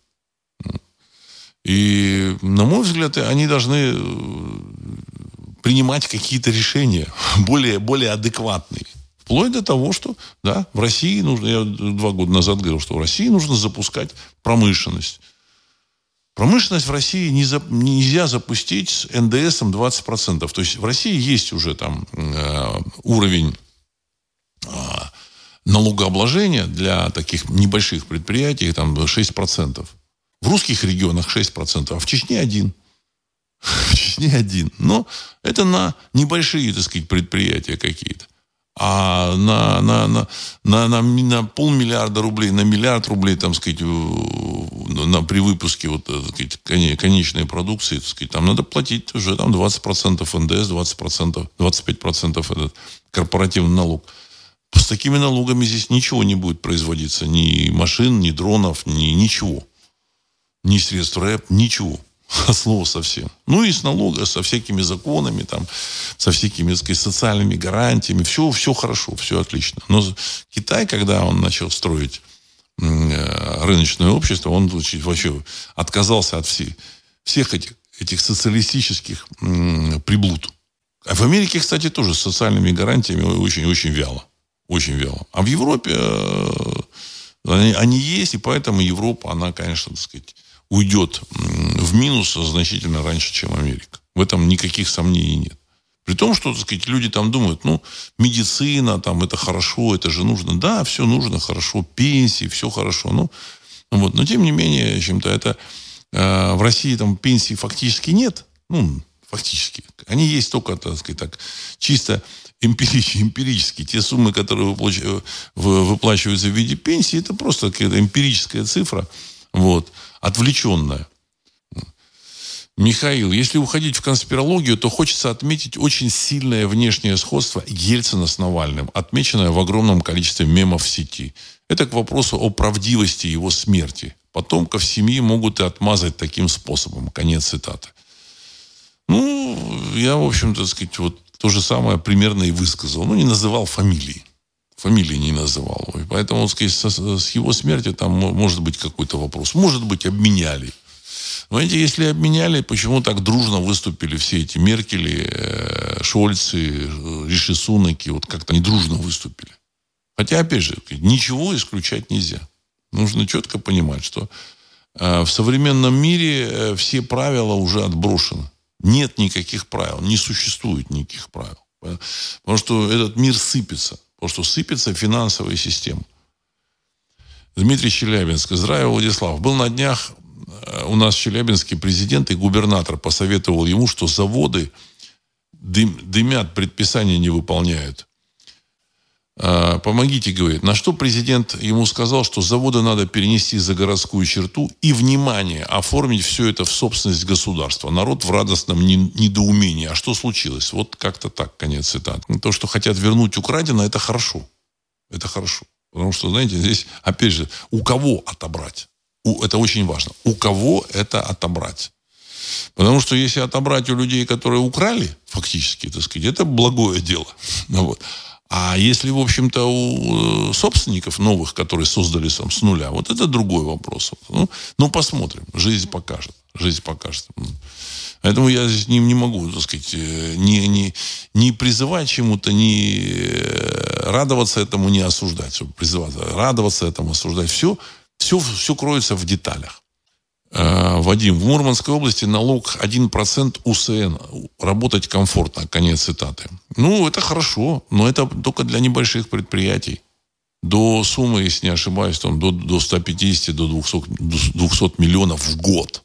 И, на мой взгляд, они должны э, принимать какие-то решения более, более адекватные. Вплоть до того, что да, в России нужно, я два года назад говорил, что в России нужно запускать промышленность. Промышленность в России не за, нельзя запустить с НДСом 20%. То есть в России есть уже там э, уровень э, налогообложения для таких небольших предприятий, там 6%. В русских регионах 6%, а в Чечне один. В Чечне один. Но это на небольшие, так сказать, предприятия какие-то. А на, на, на, на, на, на полмиллиарда рублей, на миллиард рублей, там, сказать, на, при выпуске вот, так сказать, конечной продукции, так сказать, там надо платить уже там 20% НДС, 20%, 25% этот корпоративный налог. С такими налогами здесь ничего не будет производиться. Ни машин, ни дронов, ни ничего. Ни средств рэп, ничего. от слова совсем. Ну и с налога, со всякими законами, там, со всякими, сказать, социальными гарантиями. Все, все хорошо, все отлично. Но Китай, когда он начал строить э, рыночное общество, он вообще отказался от всей, всех этих, этих социалистических приблуд. А в Америке, кстати, тоже с социальными гарантиями очень-очень вяло. Очень вяло. А в Европе э, они, они есть, и поэтому Европа, она, конечно, так сказать, уйдет в минус значительно раньше, чем Америка. В этом никаких сомнений нет. При том, что, так сказать, люди там думают, ну, медицина, там, это хорошо, это же нужно. Да, все нужно, хорошо, пенсии, все хорошо. Ну, вот. Но, тем не менее, чем-то это... Э, в России там пенсии фактически нет. Ну, фактически. Они есть только, так сказать, так, чисто эмпирически, эмпирически. Те суммы, которые выплачиваются в виде пенсии, это просто какая-то эмпирическая цифра. Вот отвлеченная. Михаил, если уходить в конспирологию, то хочется отметить очень сильное внешнее сходство Ельцина с Навальным, отмеченное в огромном количестве мемов в сети. Это к вопросу о правдивости его смерти. Потомков семьи могут и отмазать таким способом. Конец цитаты. Ну, я, в общем-то, сказать, вот то же самое примерно и высказал. Ну, не называл фамилии фамилии не называл. И поэтому, сказать, с, с его смертью там может быть какой-то вопрос. Может быть, обменяли. Знаете, если обменяли, почему так дружно выступили все эти Меркели, э, Шольцы, Риши Сунаки, вот как-то они дружно выступили. Хотя, опять же, ничего исключать нельзя. Нужно четко понимать, что в современном мире все правила уже отброшены. Нет никаких правил, не существует никаких правил. Потому что этот мир сыпется. Потому что сыпется финансовая система. Дмитрий Челябинск, здравия, Владислав. Был на днях э, у нас в Челябинске президент и губернатор посоветовал ему, что заводы дым, дымят, предписания не выполняют. А, помогите, говорит. На что президент ему сказал, что заводы надо перенести за городскую черту и, внимание, оформить все это в собственность государства. Народ в радостном недоумении. А что случилось? Вот как-то так, конец цитаты. То, что хотят вернуть украденное, это хорошо. Это хорошо. Потому что, знаете, здесь, опять же, у кого отобрать? У, это очень важно. У кого это отобрать? Потому что если отобрать у людей, которые украли, фактически, так сказать, это благое дело. Вот. А если, в общем-то, у э, собственников новых, которые создали сам с нуля, вот это другой вопрос. Ну, ну посмотрим. Жизнь покажет. Жизнь покажет. Поэтому я здесь не, не могу, так сказать, э, не, не, не призывать чему-то, не э, радоваться этому, не осуждать. Призывать, радоваться этому, осуждать. Все, все, все кроется в деталях. Э, Вадим, в Мурманской области налог 1% УСН. Работать комфортно. Конец цитаты. Ну, это хорошо, но это только для небольших предприятий. До суммы, если не ошибаюсь, там, до, до 150, до 200, 200 миллионов в год.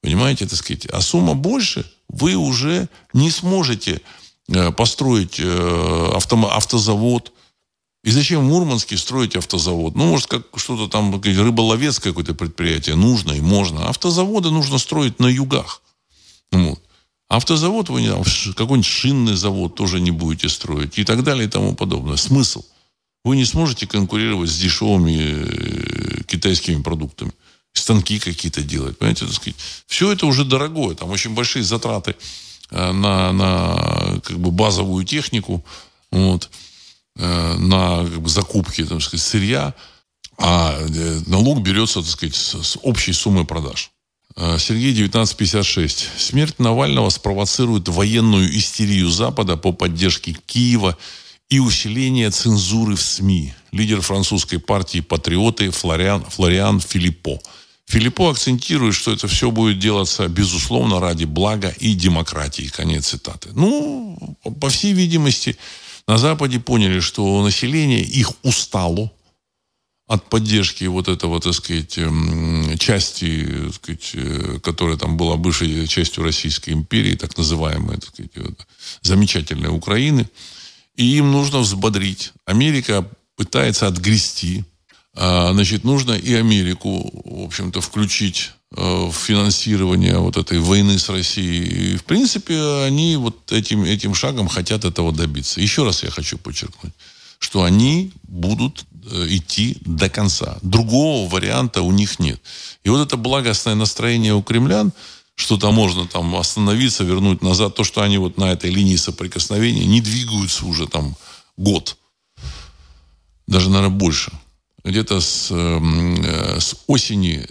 Понимаете, так сказать. А сумма больше, вы уже не сможете э, построить э, авто, автозавод, и зачем в Мурманске строить автозавод? Ну, может, как что-то там, рыболовец какое-то предприятие нужно и можно. Автозаводы нужно строить на югах. Вот. Автозавод вы не там, какой-нибудь шинный завод тоже не будете строить и так далее и тому подобное. Смысл? Вы не сможете конкурировать с дешевыми э, китайскими продуктами. Станки какие-то делать. Понимаете, так сказать. Все это уже дорогое. Там очень большие затраты э, на, на как бы базовую технику. Вот. Э, на как бы, закупки так сказать, сырья, а э, налог берется так сказать, с общей суммы продаж. Э, Сергей 1956. Смерть Навального спровоцирует военную истерию Запада по поддержке Киева и усиление цензуры в СМИ. Лидер французской партии «Патриоты» Флориан, Флориан Филиппо. Филиппо акцентирует, что это все будет делаться, безусловно, ради блага и демократии. Конец цитаты. Ну, по всей видимости, на Западе поняли, что население их устало от поддержки вот этого, так сказать, эм, части, так сказать, э, которая там была бывшей частью Российской империи, так называемой, так сказать, вот, замечательной Украины. И им нужно взбодрить. Америка пытается отгрести. А, значит, нужно и Америку, в общем-то, включить финансирования вот этой войны с Россией. И, в принципе, они вот этим, этим шагом хотят этого добиться. Еще раз я хочу подчеркнуть, что они будут э, идти до конца. Другого варианта у них нет. И вот это благостное настроение у кремлян, что там можно там остановиться, вернуть назад, то, что они вот на этой линии соприкосновения не двигаются уже там год. Даже, наверное, больше где-то с, эм, э, с осени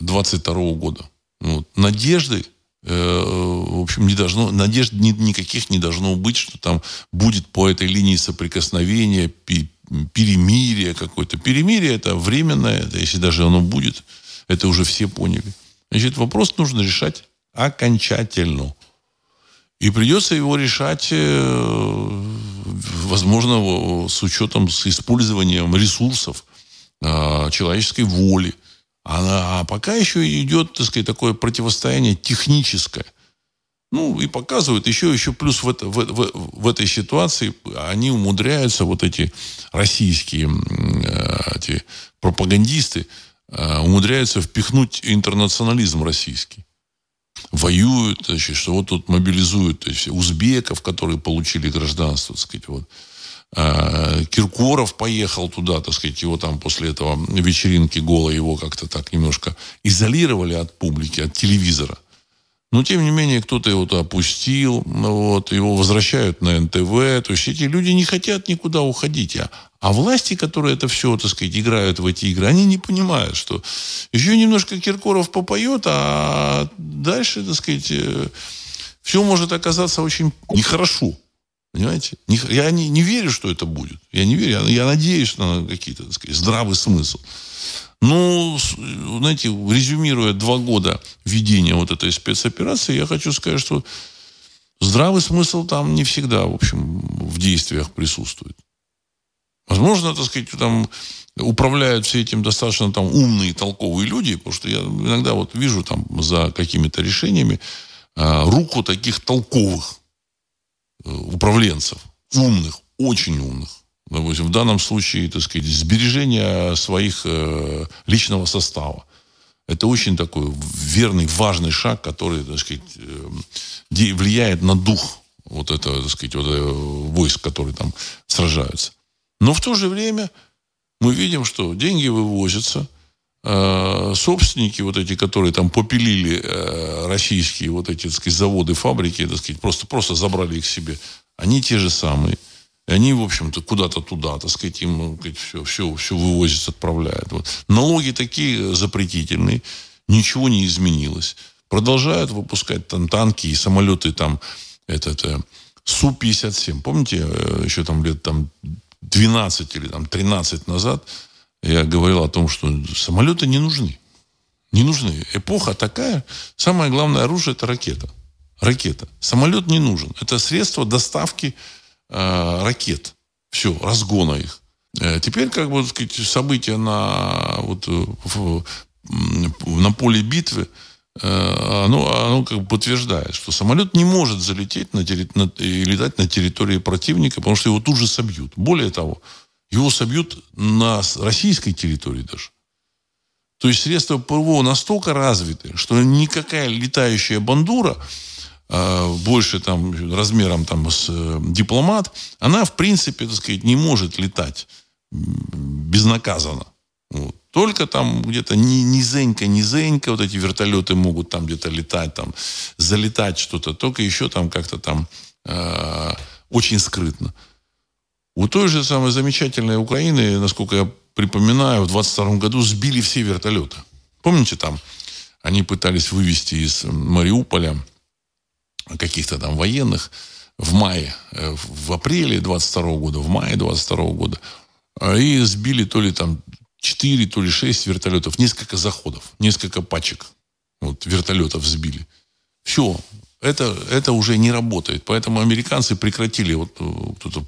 22 э, года. Вот. Надежды, э, в общем, не должно, надежд ни, никаких не должно быть, что там будет по этой линии соприкосновения, пи, перемирие какое-то. Перемирие это временное, если даже оно будет, это уже все поняли. Значит, вопрос нужно решать окончательно. И придется его решать возможно, с учетом, с использованием ресурсов, а, человеческой воли. А, а пока еще идет, так сказать, такое противостояние техническое. Ну, и показывают еще, еще плюс в, это, в, в, в этой ситуации они умудряются, вот эти российские эти пропагандисты, а, умудряются впихнуть интернационализм российский воюют, значит, что вот тут мобилизуют то есть, узбеков, которые получили гражданство, так сказать, вот. А, Киркоров поехал туда, так сказать, его там после этого вечеринки голо его как-то так немножко изолировали от публики, от телевизора. Но, тем не менее, кто-то его то опустил, вот, его возвращают на НТВ. То есть эти люди не хотят никуда уходить. А, а власти, которые это все, так сказать, играют в эти игры, они не понимают, что еще немножко Киркоров попоет, а дальше, так сказать, э, все может оказаться очень нехорошо. Понимаете? Я не, не верю, что это будет. Я не верю. Я, я надеюсь на какие-то, так сказать, здравый смысл. Ну, знаете, резюмируя два года ведения вот этой спецоперации, я хочу сказать, что здравый смысл там не всегда, в общем, в действиях присутствует. Возможно, так сказать, там управляют все этим достаточно там умные, толковые люди, потому что я иногда вот вижу там за какими-то решениями а, руку таких толковых э, управленцев, умных, очень умных. Допустим, в данном случае, так сказать, сбережение своих э, личного состава. Это очень такой верный, важный шаг, который, так сказать, э, влияет на дух вот это, так сказать, вот, э, войск, которые там сражаются. Но в то же время мы видим, что деньги вывозятся, э, собственники вот эти, которые там попилили э, российские вот эти, так сказать, заводы, фабрики, так сказать, просто, просто забрали их себе, они те же самые. И они, в общем-то, куда-то туда, так сказать, им ну, все, все, все вывозят, отправляют. Вот. Налоги такие запретительные, ничего не изменилось. Продолжают выпускать там танки и самолеты там, этот, э, Су-57. Помните, э, еще там лет там 12 или там 13 назад я говорил о том, что самолеты не нужны. Не нужны. Эпоха такая. Самое главное оружие – это ракета. Ракета. Самолет не нужен. Это средство доставки э, ракет. Все, разгона их. Э, теперь, как бы, сказать, события на, вот, в, на поле битвы – Э, оно, оно как бы подтверждает, что самолет не может залететь на, на, и летать на территории противника, потому что его тут же собьют. Более того, его собьют на российской территории даже. То есть средства ПВО настолько развиты, что никакая летающая бандура, э, больше там размером там с э, дипломат, она в принципе, так сказать, не может летать безнаказанно. Вот. Только там где-то ни, низенько, низенько вот эти вертолеты могут там где-то летать, там, залетать что-то. Только еще там как-то там э, очень скрытно. У той же самой замечательной Украины, насколько я припоминаю, в 22 году сбили все вертолеты. Помните там? Они пытались вывести из Мариуполя каких-то там военных в мае, э, в апреле 22 года, в мае 22 года. И сбили то ли там 4, то ли 6 вертолетов, несколько заходов, несколько пачек вот, вертолетов сбили. Все, это, это уже не работает. Поэтому американцы прекратили, вот э, кто-то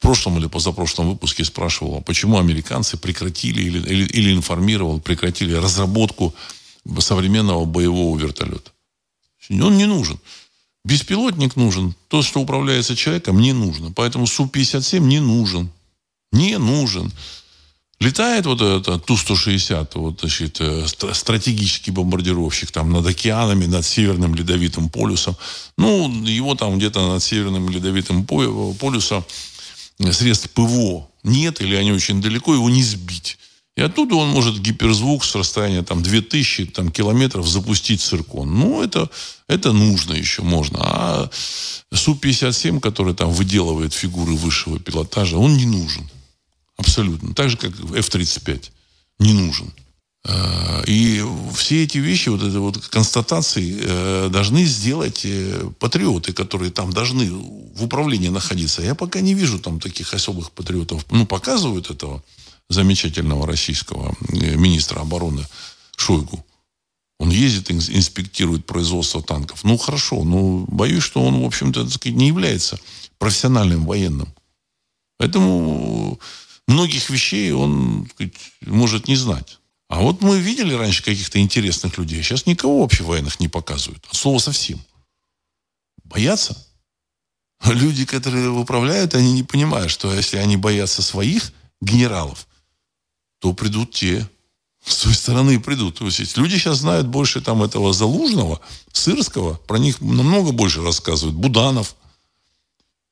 в прошлом или позапрошлом выпуске спрашивал, а почему американцы прекратили или, или, или информировал, прекратили разработку современного боевого вертолета. Он не нужен. Беспилотник нужен. То, что управляется человеком, не нужно. Поэтому Су-57 не нужен. Не нужен. Летает вот этот Ту-160, вот, значит, э, стратегический бомбардировщик там над океанами, над Северным Ледовитым полюсом. Ну, его там где-то над Северным Ледовитым полюсом средств ПВО нет, или они очень далеко, его не сбить. И оттуда он может гиперзвук с расстояния там 2000 там, километров запустить циркон. Ну, это, это нужно еще, можно. А Су-57, который там выделывает фигуры высшего пилотажа, он не нужен. Абсолютно. Так же, как F-35. Не нужен. А, и все эти вещи, вот эти вот констатации э, должны сделать э, патриоты, которые там должны в управлении находиться. Я пока не вижу там таких особых патриотов. Ну, показывают этого замечательного российского э, министра обороны Шойгу. Он ездит, инспектирует производство танков. Ну, хорошо, но боюсь, что он, в общем-то, не является профессиональным военным. Поэтому многих вещей он сказать, может не знать. А вот мы видели раньше каких-то интересных людей. Сейчас никого вообще военных не показывают. От слова совсем. Боятся. Люди, которые управляют, они не понимают, что если они боятся своих генералов, то придут те, с той стороны придут. То есть люди сейчас знают больше там этого Залужного, Сырского, про них намного больше рассказывают. Буданов.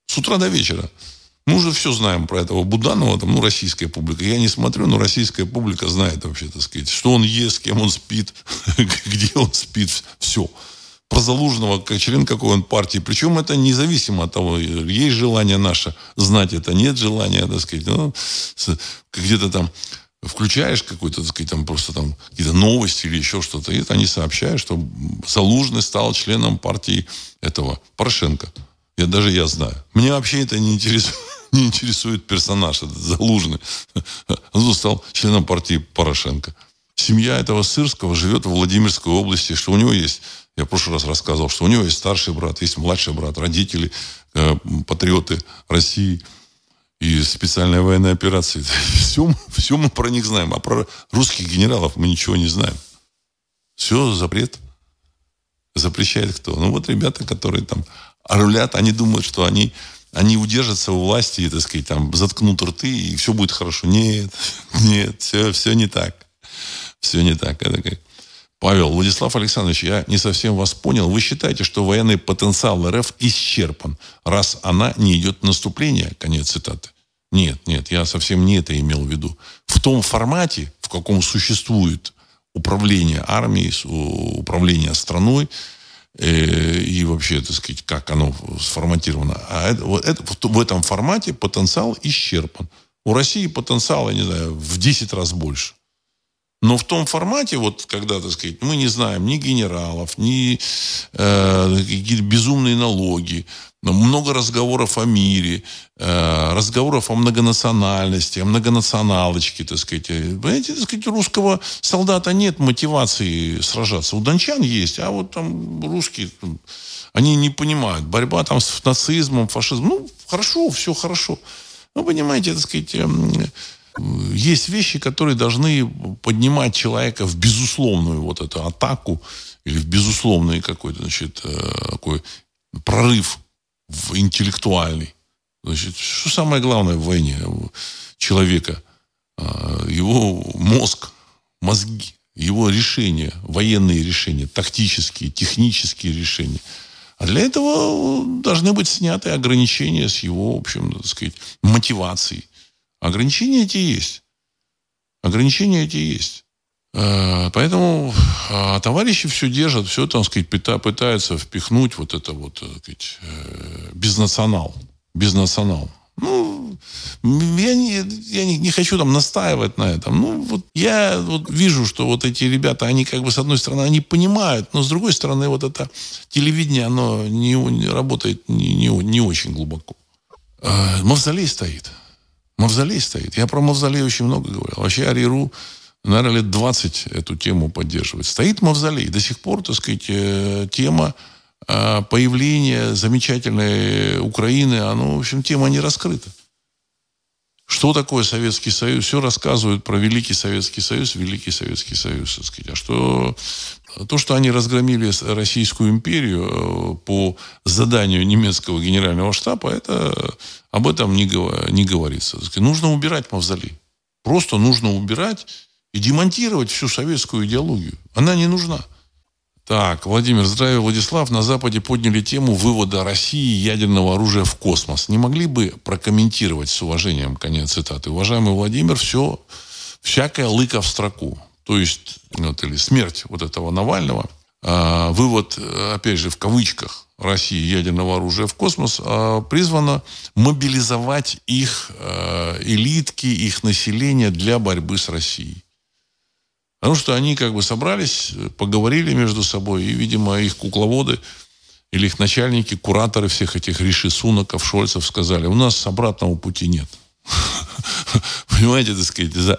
С утра до вечера. Мы уже все знаем про этого Буданова, там, ну, российская публика. Я не смотрю, но российская публика знает вообще, так сказать, что он ест, с кем он спит, где он спит, все. Про Залужного, член какой он партии. Причем это независимо от того, есть желание наше знать это, нет желания, так сказать. Ну, где-то там включаешь какой-то, так сказать, там просто там какие-то новости или еще что-то, и это они сообщают, что Залужный стал членом партии этого Порошенко. Я даже я знаю. Мне вообще это не интересует не интересует персонаж, этот Залужный. Он стал членом партии Порошенко. Семья этого Сырского живет в Владимирской области, что у него есть, я в прошлый раз рассказывал, что у него есть старший брат, есть младший брат, родители, э, патриоты России и специальная военная операция. Все, все мы про них знаем, а про русских генералов мы ничего не знаем. Все запрет. Запрещает кто? Ну вот ребята, которые там рулят, они думают, что они они удержатся у власти и, так сказать, там, заткнут рты, и все будет хорошо. Нет, нет, все, все не так. Все не так. Это как... Павел, Владислав Александрович, я не совсем вас понял. Вы считаете, что военный потенциал РФ исчерпан, раз она не идет в наступление? Конец цитаты. Нет, нет, я совсем не это имел в виду. В том формате, в каком существует управление армией, управление страной, и вообще, так сказать, как оно сформатировано. А это, вот это, в этом формате потенциал исчерпан. У России потенциал, я не знаю, в 10 раз больше. Но в том формате, вот когда, так сказать, мы не знаем ни генералов, ни э, какие-то безумные налоги, много разговоров о мире, э, разговоров о многонациональности, о многонационалочке, так сказать. Понимаете, так сказать, русского солдата нет мотивации сражаться. У дончан есть, а вот там русские, они не понимают. Борьба там с нацизмом, фашизмом. Ну, хорошо, все хорошо. Ну, понимаете, так сказать, эм, есть вещи, которые должны поднимать человека в безусловную вот эту атаку или в безусловный какой-то, значит, э, такой прорыв интеллектуальный. Значит, что самое главное в войне человека? Э, его мозг, мозги, его решения, военные решения, тактические, технические решения. А для этого должны быть сняты ограничения с его, в общем, так сказать, мотивацией. Ограничения эти есть. Ограничения эти есть. Э, поэтому а, товарищи все держат, все, там сказать, пытаются впихнуть вот это вот, так сказать, э, безнационал. Безнационал. Ну, я, не, я не, не хочу там настаивать на этом. Ну, вот я вот вижу, что вот эти ребята, они как бы, с одной стороны, они понимают, но с другой стороны, вот это телевидение, оно не, не работает не, не, не очень глубоко. Э, мавзолей стоит. Мавзолей стоит. Я про мавзолей очень много говорил. Вообще Ариру, наверное, лет 20 эту тему поддерживает. Стоит мавзолей. До сих пор, так сказать, э, тема э, появления замечательной Украины, оно, в общем, тема не раскрыта. Что такое Советский Союз? Все рассказывают про Великий Советский Союз, Великий Советский Союз, так сказать. А что то, что они разгромили Российскую империю э, по заданию немецкого генерального штаба, это об этом не, не говорится. Нужно убирать мавзолей. Просто нужно убирать и демонтировать всю советскую идеологию. Она не нужна. Так, Владимир, здравия, Владислав. На Западе подняли тему вывода России ядерного оружия в космос. Не могли бы прокомментировать с уважением, конец цитаты. Уважаемый Владимир, все, всякая лыка в строку. То есть, вот, или смерть вот этого Навального, э, вывод, опять же, в кавычках, России ядерного оружия в космос э, призвано мобилизовать их э, элитки, их население для борьбы с Россией. Потому что они как бы собрались, поговорили между собой, и, видимо, их кукловоды или их начальники, кураторы всех этих Риши Сунаков, Шольцев сказали, у нас обратного пути нет. Понимаете, так сказать, за,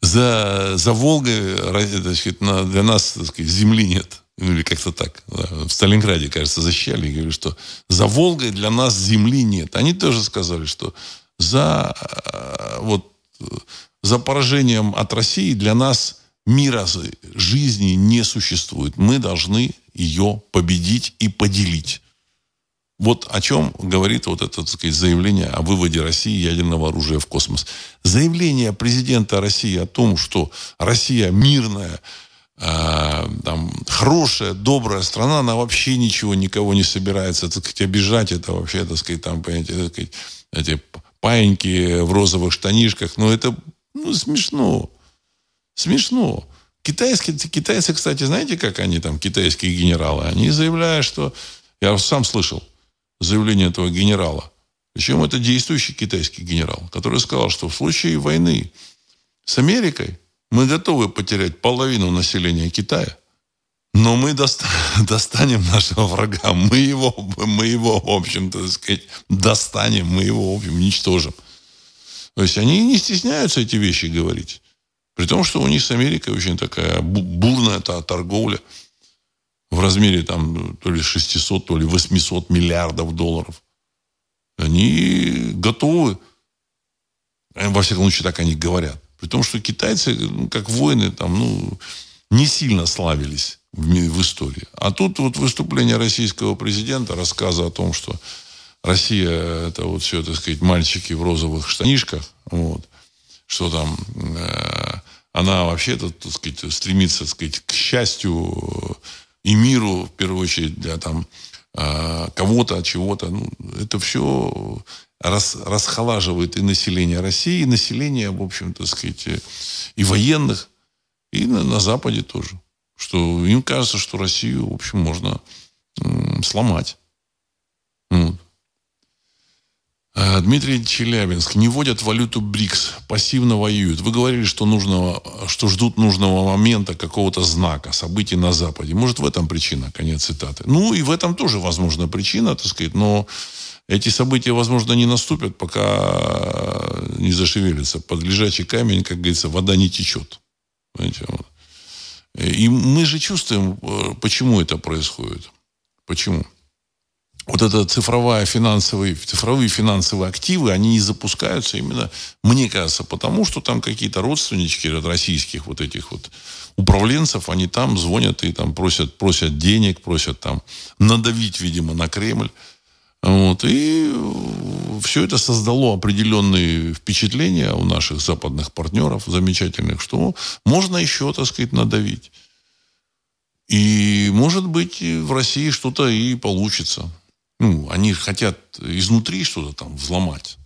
за, за Волгой значит, для нас так сказать, земли нет. Ну, или как-то так. В Сталинграде, кажется, защищали и говорили, что за Волгой для нас земли нет. Они тоже сказали, что за э, вот за поражением от России для нас мира жизни не существует. Мы должны ее победить и поделить. Вот о чем говорит вот это так сказать, заявление о выводе России ядерного оружия в космос. Заявление президента России о том, что Россия мирная, э, там, хорошая, добрая страна, она вообще ничего, никого не собирается так сказать, обижать. Это вообще, так сказать, там, понимаете, так сказать, эти паиньки в розовых штанишках. Но это ну, смешно. Смешно. Китайские, китайцы, кстати, знаете, как они там, китайские генералы? Они заявляют, что... Я сам слышал заявление этого генерала. Причем это действующий китайский генерал, который сказал, что в случае войны с Америкой мы готовы потерять половину населения Китая, Но мы достанем нашего врага. Мы его, мы его, в общем-то, сказать, достанем, мы его, в общем, уничтожим. То есть они не стесняются эти вещи говорить. При том, что у них с Америкой очень такая бурная та торговля в размере там то ли 600, то ли 800 миллиардов долларов. Они готовы, во всяком случае, так они говорят. При том, что китайцы, ну, как воины, там, ну, не сильно славились в, в истории. А тут вот выступление российского президента, рассказы о том, что Россия это вот все, так сказать, мальчики в розовых штанишках, вот, что там э, она вообще-то, так сказать, стремится, так сказать, к счастью и миру, в первую очередь, для там э, кого-то, чего-то. Ну, это все рас, расхолаживает и население России, и население, в общем, так сказать, и военных, и на, на Западе тоже. Что им кажется, что Россию, в общем, можно м, сломать. Вот. А, Дмитрий Челябинск. Не вводят валюту БРИКС, пассивно воюют. Вы говорили, что, нужного, что ждут нужного момента, какого-то знака, событий на Западе. Может, в этом причина, конец цитаты. Ну, и в этом тоже, возможно, причина, так сказать, но эти события, возможно, не наступят, пока не зашевелится. Под лежачий камень, как говорится, вода не течет. Понимаете? И мы же чувствуем, э, почему это происходит. Почему? Вот это цифровая финансовые, цифровые финансовые активы, они не запускаются именно, мне кажется, потому что там какие-то родственнички российских вот этих вот управленцев, они там звонят и там просят, просят денег, просят там надавить, видимо, на Кремль. Вот. И все это создало определенные впечатления у наших западных партнеров замечательных, что можно еще, так сказать, надавить. И, может быть, в России что-то и получится. Ну, они хотят изнутри что-то там взломать.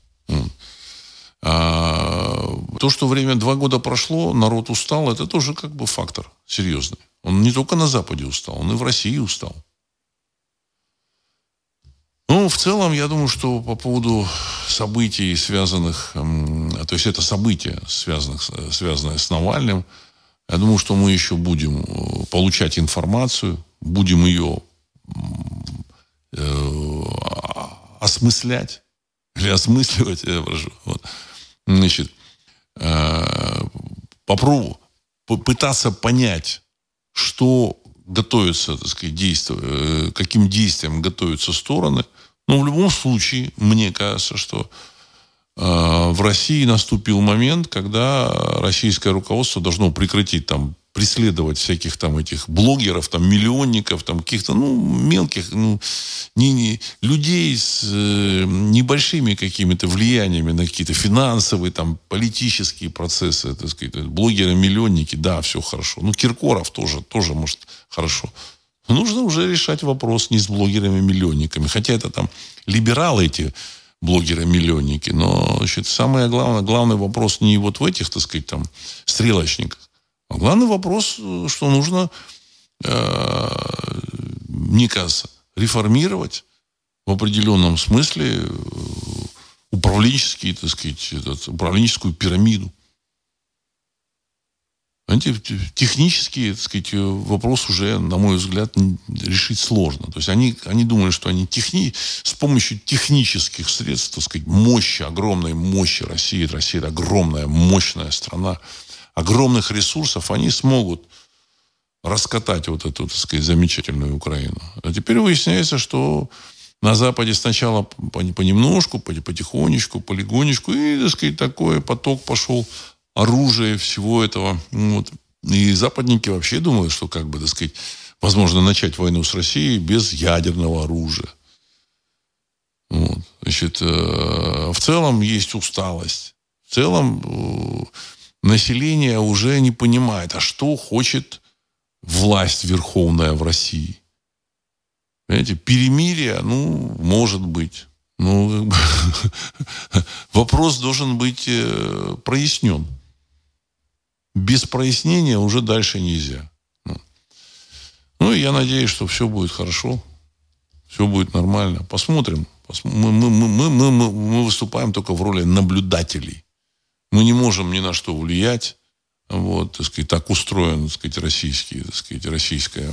А, то, что время два года прошло, народ устал, это тоже как бы фактор серьезный. Он не только на Западе устал, он и в России устал. Ну, в целом, я думаю, что по поводу событий, связанных, то есть это события, связанных, связанные с Навальным, я думаю, что мы еще будем э, получать информацию, будем ее осмыслять или осмысливать, я прошу. Вот. Значит, э, попробую попытаться понять, что готовится, так сказать, действие, э, каким действием готовятся стороны. Но в любом случае, мне кажется, что э, в России наступил момент, когда российское руководство должно прекратить там преследовать всяких там этих блогеров, там миллионников, там каких-то, ну, мелких, ну, не, не, людей с э, небольшими какими-то влияниями на какие-то финансовые, там, политические процессы, так сказать, блогеры-миллионники, да, все хорошо. Ну, Киркоров тоже, тоже, может, хорошо. Но нужно уже решать вопрос не с блогерами-миллионниками, хотя это там либералы эти, блогеры-миллионники. Но значит, самое главное, главный вопрос не вот в этих, так сказать, там, стрелочниках, а главный вопрос, что нужно, э, мне кажется, реформировать в определенном смысле э, управленческий, так сказать, этот, управленческую пирамиду. Знаете, технический, так сказать, вопрос уже, на мой взгляд, решить сложно. То есть они, они думали, что они техни... с помощью технических средств, так сказать, мощи, огромной мощи России, Россия это огромная, мощная страна, огромных ресурсов, они смогут раскатать вот эту, так сказать, замечательную Украину. А теперь выясняется, что на Западе сначала понемножку, потихонечку, полигонечку, и, так сказать, такой поток пошел оружия, всего этого. Вот. И западники вообще думают, что, как бы, так сказать, возможно начать войну с Россией без ядерного оружия. Вот. Значит, э, в целом есть усталость. В целом э, население уже не понимает, а что хочет власть верховная в России. Понимаете, перемирие, ну, может быть. Ну, вопрос должен быть э, прояснен. Без прояснения уже дальше нельзя. Ну, ну я надеюсь, что все будет хорошо, все будет нормально. Посмотрим. Мы, мы, мы, мы, мы выступаем только в роли наблюдателей. Мы не можем ни на что влиять. Вот, так сказать, так устроен, так сказать, российский, так сказать, российская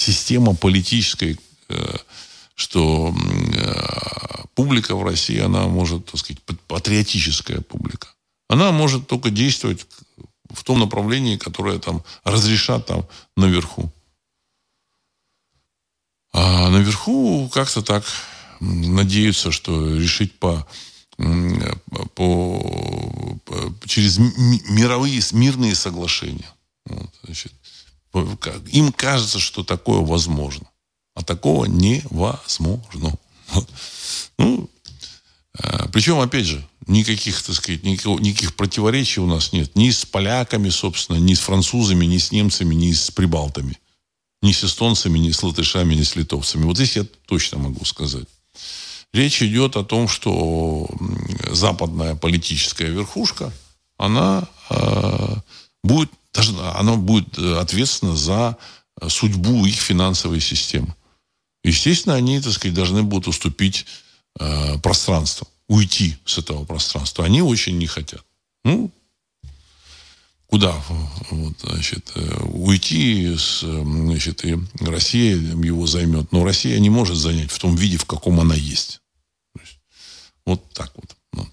система политическая, э, что э, публика в России, она может, так сказать, патриотическая публика. Она может только действовать в том направлении, которое там разрешат там наверху. А наверху как-то так надеются, что решить по, по, через мировые мирные соглашения. Вот, значит, им кажется, что такое возможно. А такого невозможно. Ну, а, причем, опять же, никаких, так сказать, никаких, никаких противоречий у нас нет. Ни с поляками, собственно, ни с французами, ни с немцами, ни с прибалтами. Ни с эстонцами, ни с латышами, ни с литовцами. Вот здесь я точно могу сказать. Речь идет о том, что западная политическая верхушка, она э, будет, даже, она будет ответственна за судьбу их финансовой системы. Естественно, они, так сказать, должны будут уступить э, пространство, уйти с этого пространства. Они очень не хотят. Ну, куда вот, значит, уйти, с, значит, и Россия его займет. Но Россия не может занять в том виде, в каком она есть. есть вот так вот. Ну.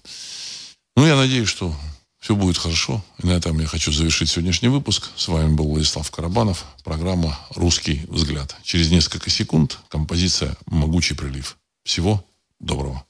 ну, я надеюсь, что все будет хорошо. И на этом я хочу завершить сегодняшний выпуск. С вами был Владислав Карабанов. Программа «Русский взгляд». Через несколько секунд композиция «Могучий прилив». Всего доброго.